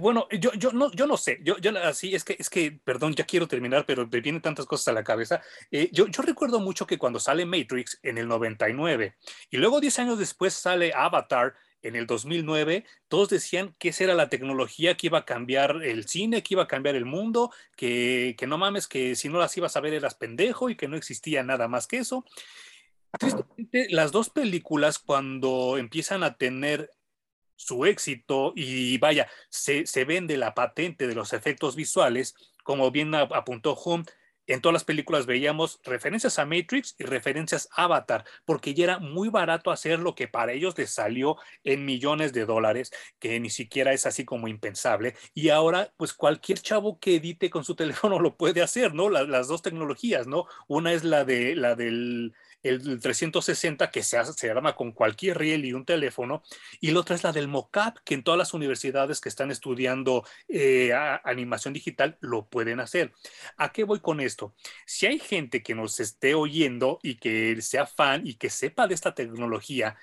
[SPEAKER 1] Bueno, yo, yo, no, yo no sé, yo, yo así es que, es que, perdón, ya quiero terminar, pero me vienen tantas cosas a la cabeza. Eh, yo, yo recuerdo mucho que cuando sale Matrix en el 99 y luego 10 años después sale Avatar en el 2009, todos decían que esa era la tecnología que iba a cambiar el cine, que iba a cambiar el mundo, que, que no mames, que si no las ibas a ver eras pendejo y que no existía nada más que eso. Tristemente, las dos películas, cuando empiezan a tener su éxito y vaya, se, se vende la patente de los efectos visuales, como bien apuntó Hum, en todas las películas veíamos referencias a Matrix y referencias a Avatar, porque ya era muy barato hacer lo que para ellos les salió en millones de dólares, que ni siquiera es así como impensable. Y ahora, pues cualquier chavo que edite con su teléfono lo puede hacer, ¿no? las dos tecnologías, ¿no? Una es la de la del el 360 que se, arma con cualquier riel y un teléfono, y la otra es la del mocap, que en todas las universidades que están estudiando eh, animación digital lo pueden hacer. ¿A qué voy con esto? Si hay gente que nos esté oyendo y que sea fan y que sepa de esta tecnología,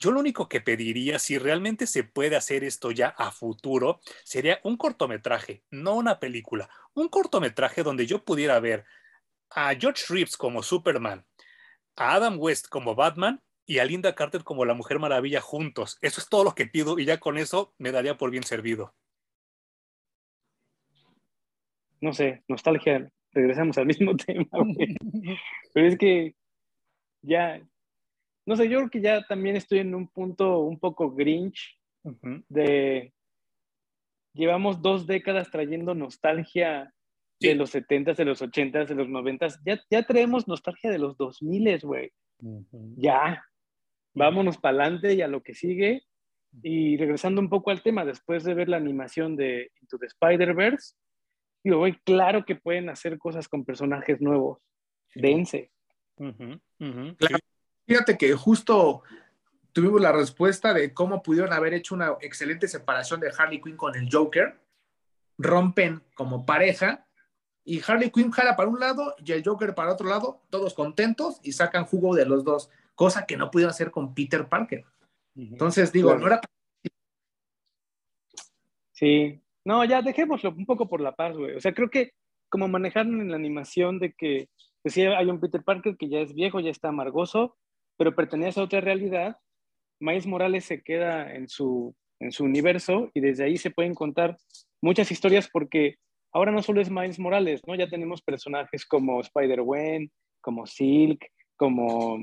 [SPEAKER 1] yo lo único que pediría, si realmente se puede hacer esto ya a futuro, sería un cortometraje, no una película, un cortometraje donde yo pudiera ver a George Reeves como Superman, a Adam West como Batman y a Linda Carter como la Mujer Maravilla juntos. Eso es todo lo que pido y ya con eso me daría por bien servido.
[SPEAKER 2] No sé, nostalgia, regresamos al mismo tema, Pero es que ya, no sé, yo creo que ya también estoy en un punto un poco grinch de llevamos dos décadas trayendo nostalgia de los 70s, de los 80s, de los 90s. Ya, ya traemos nostalgia de los 2000, güey. Ya. Vámonos para adelante y a lo que sigue. Y regresando un poco al tema, después de ver la animación de Into the Spider-Verse, digo, güey, claro que pueden hacer cosas con personajes nuevos. Dense.
[SPEAKER 3] Fíjate que justo tuvimos la respuesta de cómo pudieron haber hecho una excelente separación de Harley Quinn con el Joker. Rompen como pareja y Harley Quinn jala para un lado y el Joker para otro lado, todos contentos y sacan jugo de los dos, cosa que no pudieron hacer con Peter Parker. Entonces, digo, no era...
[SPEAKER 2] Sí, no, ya dejémoslo un poco por la paz, güey. O sea, creo que como manejaron en la animación de que, pues sí, hay un Peter Parker que ya es viejo, ya está amargoso, pero pertenece a otra realidad, Miles Morales se queda en su, en su universo y desde ahí se pueden contar muchas historias porque ahora no solo es Miles Morales, ¿no? Ya tenemos personajes como Spider-Gwen, como Silk, como...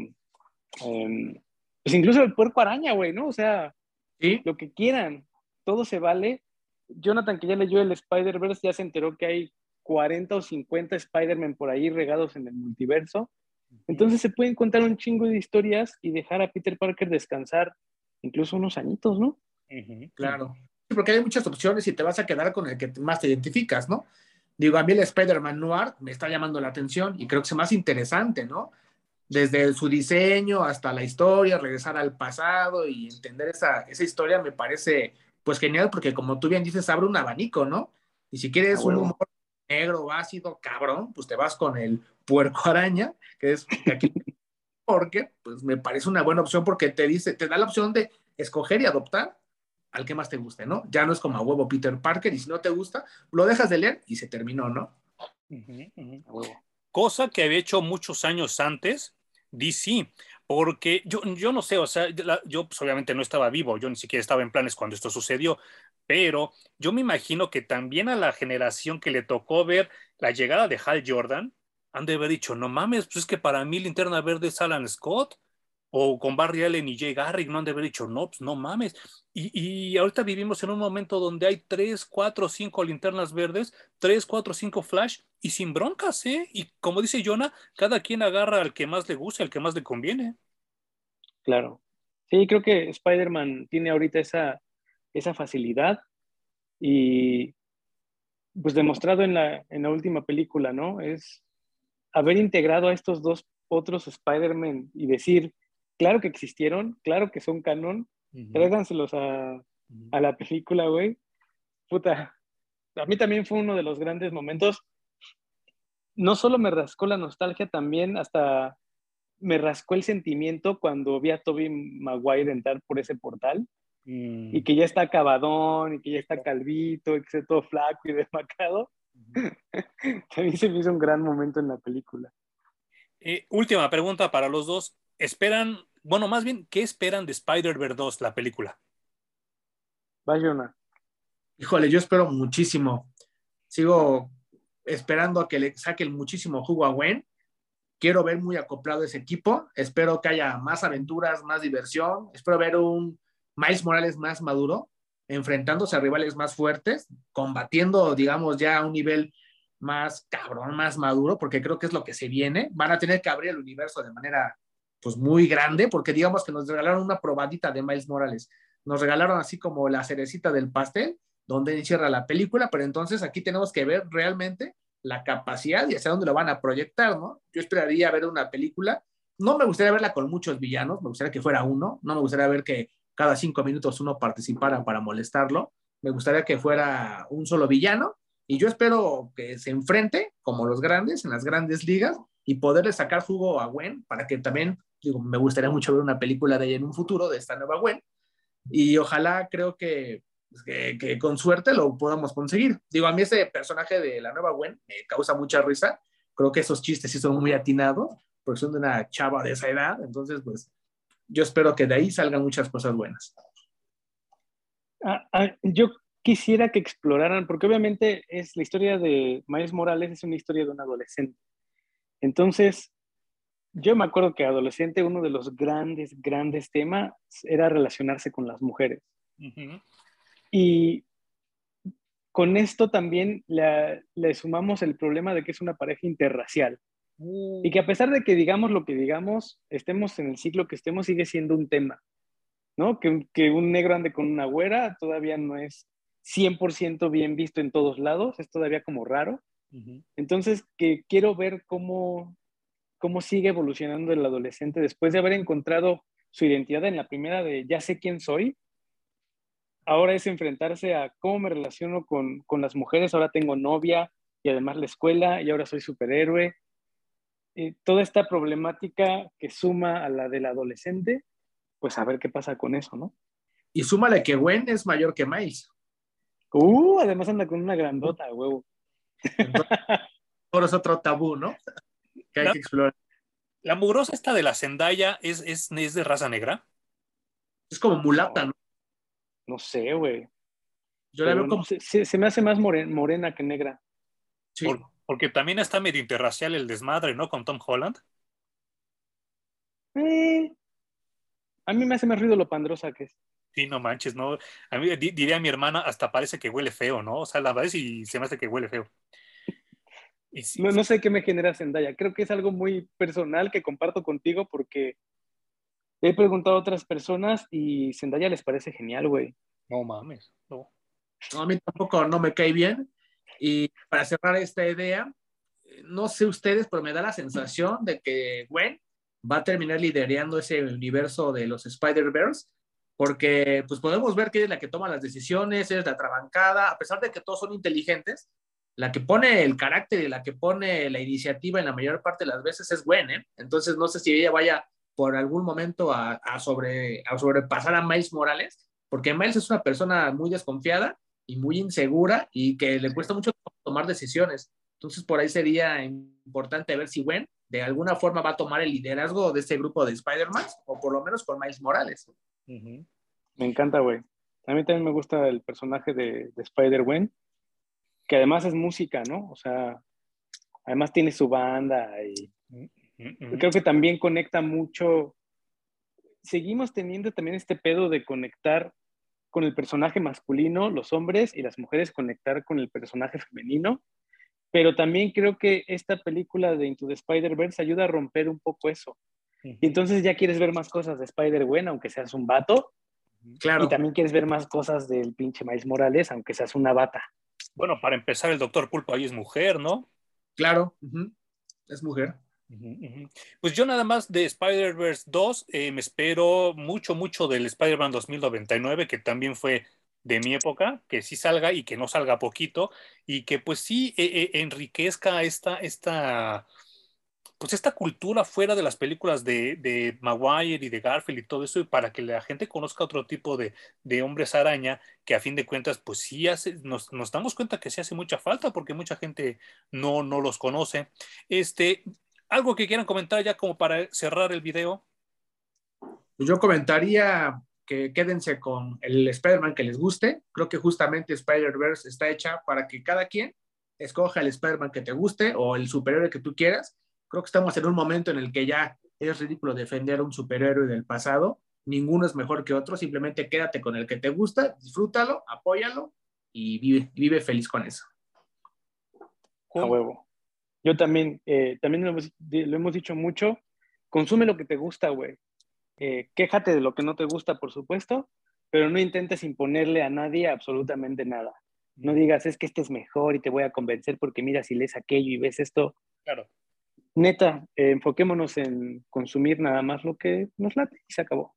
[SPEAKER 2] Em, pues incluso el puerco araña, güey, ¿no? O sea, lo que quieran, todo se vale. Jonathan, que ya leyó el Spider-Verse, ya se enteró que hay 40 o 50 Spider-Man por ahí regados en el multiverso. Entonces se pueden contar un chingo de historias y dejar a Peter Parker descansar incluso unos añitos, ¿no?
[SPEAKER 3] Claro porque hay muchas opciones y te vas a quedar con el que más te identificas, ¿no? Digo, a mí el Spider-Man Noir me está llamando la atención y creo que es más interesante, ¿no? desde su diseño hasta la historia, regresar al pasado y entender esa, esa historia me parece pues genial porque como tú bien dices, abre un abanico, ¿no? Y si quieres un humor negro, ácido, cabrón, pues te vas con el puerco araña, que es aquí, porque pues me parece una buena opción porque te dice, te da la opción de escoger y adoptar al que más te guste, ¿no? Ya no es como a huevo Peter Parker y si no te gusta, lo dejas de leer y se terminó, ¿no?
[SPEAKER 1] Cosa que había hecho muchos años antes DC, porque yo, yo no sé, o sea, yo pues, obviamente no estaba vivo, yo ni siquiera estaba en planes cuando esto sucedió, pero yo me imagino que también a la generación que le tocó ver la llegada de Hal Jordan, han de haber dicho, no mames, pues es que para mí Linterna Verde es Alan Scott, o con Barry Allen y Jay Garrick, no han de haber dicho, no, pues no mames. Y, y, ahorita vivimos en un momento donde hay tres, cuatro, cinco linternas verdes, tres, cuatro, cinco flash y sin broncas, ¿eh? Y como dice Jonah, cada quien agarra al que más le guste, al que más le conviene.
[SPEAKER 2] Claro. Sí, creo que Spider-Man tiene ahorita esa, esa facilidad y pues demostrado en la, en la última película, ¿no? Es haber integrado a estos dos otros Spider-Man y decir, claro que existieron, claro que son canon, tráiganselos a, a la película, güey. Puta, a mí también fue uno de los grandes momentos. No solo me rascó la nostalgia, también hasta me rascó el sentimiento cuando vi a Toby Maguire entrar por ese portal mm. y que ya está acabadón y que ya está calvito y que está todo flaco y desmacado. También se me hizo un gran momento en la película.
[SPEAKER 1] Eh, última pregunta para los dos. ¿Esperan, bueno, más bien, ¿qué esperan de Spider-Verse 2, la película?
[SPEAKER 2] Vaya
[SPEAKER 3] Híjole, yo espero muchísimo. Sigo esperando a que le saquen muchísimo jugo a Gwen quiero ver muy acoplado ese equipo. Espero que haya más aventuras, más diversión. Espero ver un Miles Morales más maduro, enfrentándose a rivales más fuertes, combatiendo, digamos, ya a un nivel más cabrón, más maduro, porque creo que es lo que se viene. Van a tener que abrir el universo de manera, pues, muy grande, porque digamos que nos regalaron una probadita de Miles Morales. Nos regalaron así como la cerecita del pastel, donde encierra la película, pero entonces aquí tenemos que ver realmente la capacidad y hacia dónde lo van a proyectar, ¿no? Yo esperaría ver una película, no me gustaría verla con muchos villanos, me gustaría que fuera uno, no me gustaría ver que cada cinco minutos uno participara para molestarlo, me gustaría que fuera un solo villano y yo espero que se enfrente como los grandes en las grandes ligas y poderle sacar jugo a Gwen para que también, digo, me gustaría mucho ver una película de ella en un futuro de esta nueva Gwen y ojalá creo que pues, que, con suerte lo podamos conseguir. Digo, a mí ese personaje de la nueva Gwen me causa mucha risa. Creo que esos chistes sí son muy atinados, porque son de una chava de esa edad. Entonces, pues, yo espero que de ahí salgan muchas cosas buenas.
[SPEAKER 2] Ah, ah, yo quisiera que exploraran, porque obviamente es la historia de Miles Morales, es una historia de un adolescente. Entonces, yo me acuerdo que adolescente uno de los grandes, grandes temas era relacionarse con las mujeres. Y con esto también le, sumamos el problema de que es una pareja interracial. Y que a pesar de que digamos lo que digamos, estemos en el ciclo que estemos, sigue siendo un tema, ¿no? Que, que un negro ande con una güera todavía no es 100% bien visto en todos lados, es todavía como raro. Entonces, que quiero ver cómo, cómo sigue evolucionando el adolescente después de haber encontrado su identidad en la primera de ya sé quién soy, ahora es enfrentarse a cómo me relaciono con, las mujeres, ahora tengo novia y además la escuela y ahora soy superhéroe. toda esta problemática que suma a la del adolescente, pues a ver qué pasa con eso, ¿no?
[SPEAKER 3] Y súmale que Gwen es mayor que Miles.
[SPEAKER 2] Uh, además anda con una grandota, huevo.
[SPEAKER 3] Por es otro tabú, ¿no? Que hay que explorar.
[SPEAKER 1] La mugrosa esta de la Zendaya es, es, es de raza negra.
[SPEAKER 3] Es como mulata, ¿no?
[SPEAKER 2] No sé, güey. Yo la veo como. Se, me hace más morena que negra.
[SPEAKER 1] Sí. porque también está medio interracial el desmadre, ¿no? Con Tom Holland.
[SPEAKER 2] Eh, a mí me hace más ruido lo pandrosa que es.
[SPEAKER 1] Sí, no manches, ¿no? A mí diría mi hermana, hasta parece que huele feo, ¿no? O sea, la verdad y se me hace que huele feo.
[SPEAKER 2] no, no sé qué me genera Zendaya. Creo que es algo muy personal que comparto contigo porque He preguntado a otras personas y Zendaya les parece genial, güey.
[SPEAKER 1] No mames, no.
[SPEAKER 3] A mí tampoco no me cae bien. Y para cerrar esta idea, no sé ustedes, pero me da la sensación de que Gwen va a terminar liderando ese universo de los Spider-Verse, porque pues podemos ver que es la que toma las decisiones, es la trabancada, a pesar de que todos son inteligentes, la que pone el carácter y la que pone la iniciativa en la mayor parte de las veces es Gwen, ¿eh? Entonces no sé si ella vaya por algún momento a, sobre, a sobrepasar a Miles Morales, porque Miles es una persona muy desconfiada y muy insegura y que le cuesta mucho tomar decisiones. Entonces por ahí sería importante ver si Gwen de alguna forma va a tomar el liderazgo de este grupo de Spider-Man o por lo menos con Miles Morales.
[SPEAKER 2] Me encanta, güey. A mí también me gusta el personaje de, de Spider-Gwen que además es música, ¿no? O sea, además tiene su banda y creo que también conecta mucho. Seguimos teniendo también este pedo de conectar con el personaje masculino, los hombres y las mujeres conectar con el personaje femenino, pero también creo que esta película de Into the Spider-Verse ayuda a romper un poco eso. Y entonces ya quieres ver más cosas de Spider-Gwen, aunque seas un vato. Claro. Y también quieres ver más cosas del pinche Miles Morales, aunque seas una bata.
[SPEAKER 1] Bueno, para empezar, el doctor Pulpo ahí es mujer, ¿no?
[SPEAKER 3] Claro, es mujer.
[SPEAKER 1] Pues yo nada más de Spider-Verse 2 eh, me espero mucho, mucho del Spider-Man 2099, que también fue de mi época, que sí salga y que no salga poquito, y que pues sí eh, eh, enriquezca esta, esta pues esta cultura fuera de las películas de, de, Maguire y de Garfield y todo eso, para que la gente conozca otro tipo de, de hombres araña, que a fin de cuentas, pues sí hace, nos, nos, damos cuenta que sí hace mucha falta, porque mucha gente no, no los conoce. Este, algo que quieran comentar ya como para cerrar el video.
[SPEAKER 3] Yo comentaría que quédense con el Spider-Man que les guste. Creo que justamente Spider-Verse está hecha para que cada quien escoja el Spider-Man que te guste o el superhéroe que tú quieras Creo que estamos en un momento en el que ya es ridículo defender a un superhéroe del pasado. Ninguno es mejor que otro. Simplemente quédate con el que te gusta, disfrútalo, apóyalo y vive, vive feliz con eso.
[SPEAKER 2] A huevo. Yo también, eh, también lo hemos, dicho mucho. Consume lo que te gusta, güey. Eh, quéjate de lo que no te gusta, por supuesto, pero no intentes imponerle a nadie absolutamente nada. No digas, es que este es mejor y te voy a convencer porque mira, si lees aquello y ves esto.
[SPEAKER 1] Claro
[SPEAKER 2] neta, eh, enfoquémonos en consumir nada más lo que nos late y se acabó.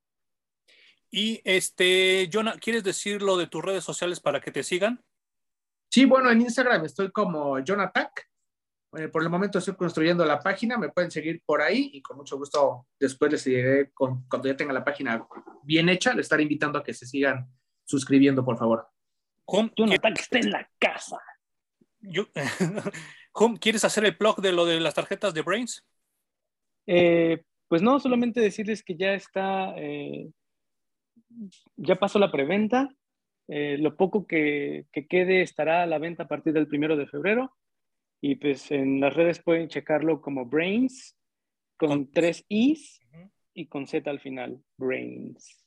[SPEAKER 1] Y este, Jonah, ¿quieres decir lo de tus redes sociales para que te sigan?
[SPEAKER 3] Sí, bueno, en Instagram estoy como Jonatac. Eh, por el momento estoy construyendo la página, me pueden seguir por ahí y con mucho gusto después les seguiré cuando ya tenga la página bien hecha, les estaré invitando a que se sigan suscribiendo, por favor.
[SPEAKER 2] Jonatac está en la casa.
[SPEAKER 1] Yo, ¿quieres hacer el blog de lo de las tarjetas de Brains?
[SPEAKER 2] Eh, pues no, solamente decirles que ya está, eh, ya pasó la preventa. Eh, lo poco que, quede estará a la venta a partir del primero de febrero. Y pues en las redes pueden checarlo como Brains, con, tres Is y con Z al final, Brains.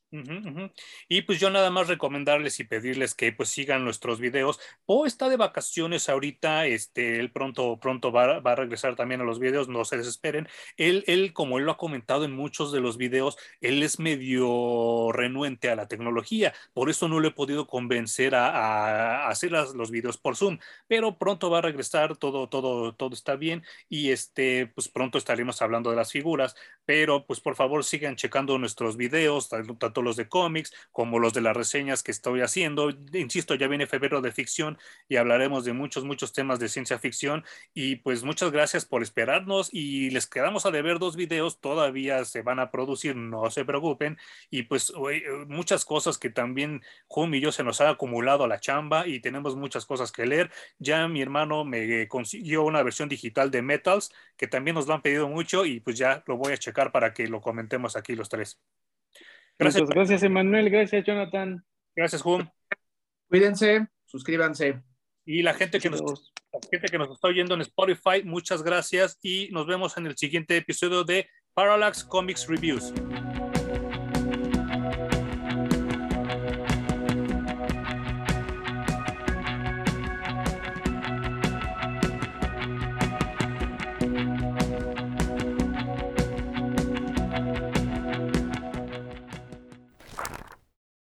[SPEAKER 1] Y pues yo nada más recomendarles y pedirles que pues sigan nuestros videos. Po está de vacaciones ahorita, este, él pronto, pronto va, a regresar también a los videos, no se desesperen. Él, él, como él lo ha comentado en muchos de los videos, él es medio renuente a la tecnología, por eso no le he podido convencer a, hacer los videos por Zoom, pero pronto va a regresar, todo, todo, todo está bien y este, pues pronto estaremos hablando de las figuras, pero pues por favor sigan checando nuestros videos, tanto los de cómics como los de las reseñas que estoy haciendo. Insisto, ya viene febrero de ficción y hablaremos de muchos, muchos temas de ciencia ficción. Y pues muchas gracias por esperarnos y les quedamos a deber dos videos, todavía se van a producir, no se preocupen. Y pues muchas cosas que también Jum y yo se nos ha acumulado a la chamba y tenemos muchas cosas que leer. Ya mi hermano me consiguió una versión digital de Metals que también nos lo han pedido mucho y pues ya lo voy a checar para que lo comentemos aquí los tres.
[SPEAKER 2] Gracias. gracias, Emanuel. Gracias, Jonathan.
[SPEAKER 1] Gracias, Juan.
[SPEAKER 3] Cuídense, suscríbanse.
[SPEAKER 1] Y la gente que, nos, la gente que nos está oyendo en Spotify, muchas gracias y nos vemos en el siguiente episodio de Parallax Comics Reviews.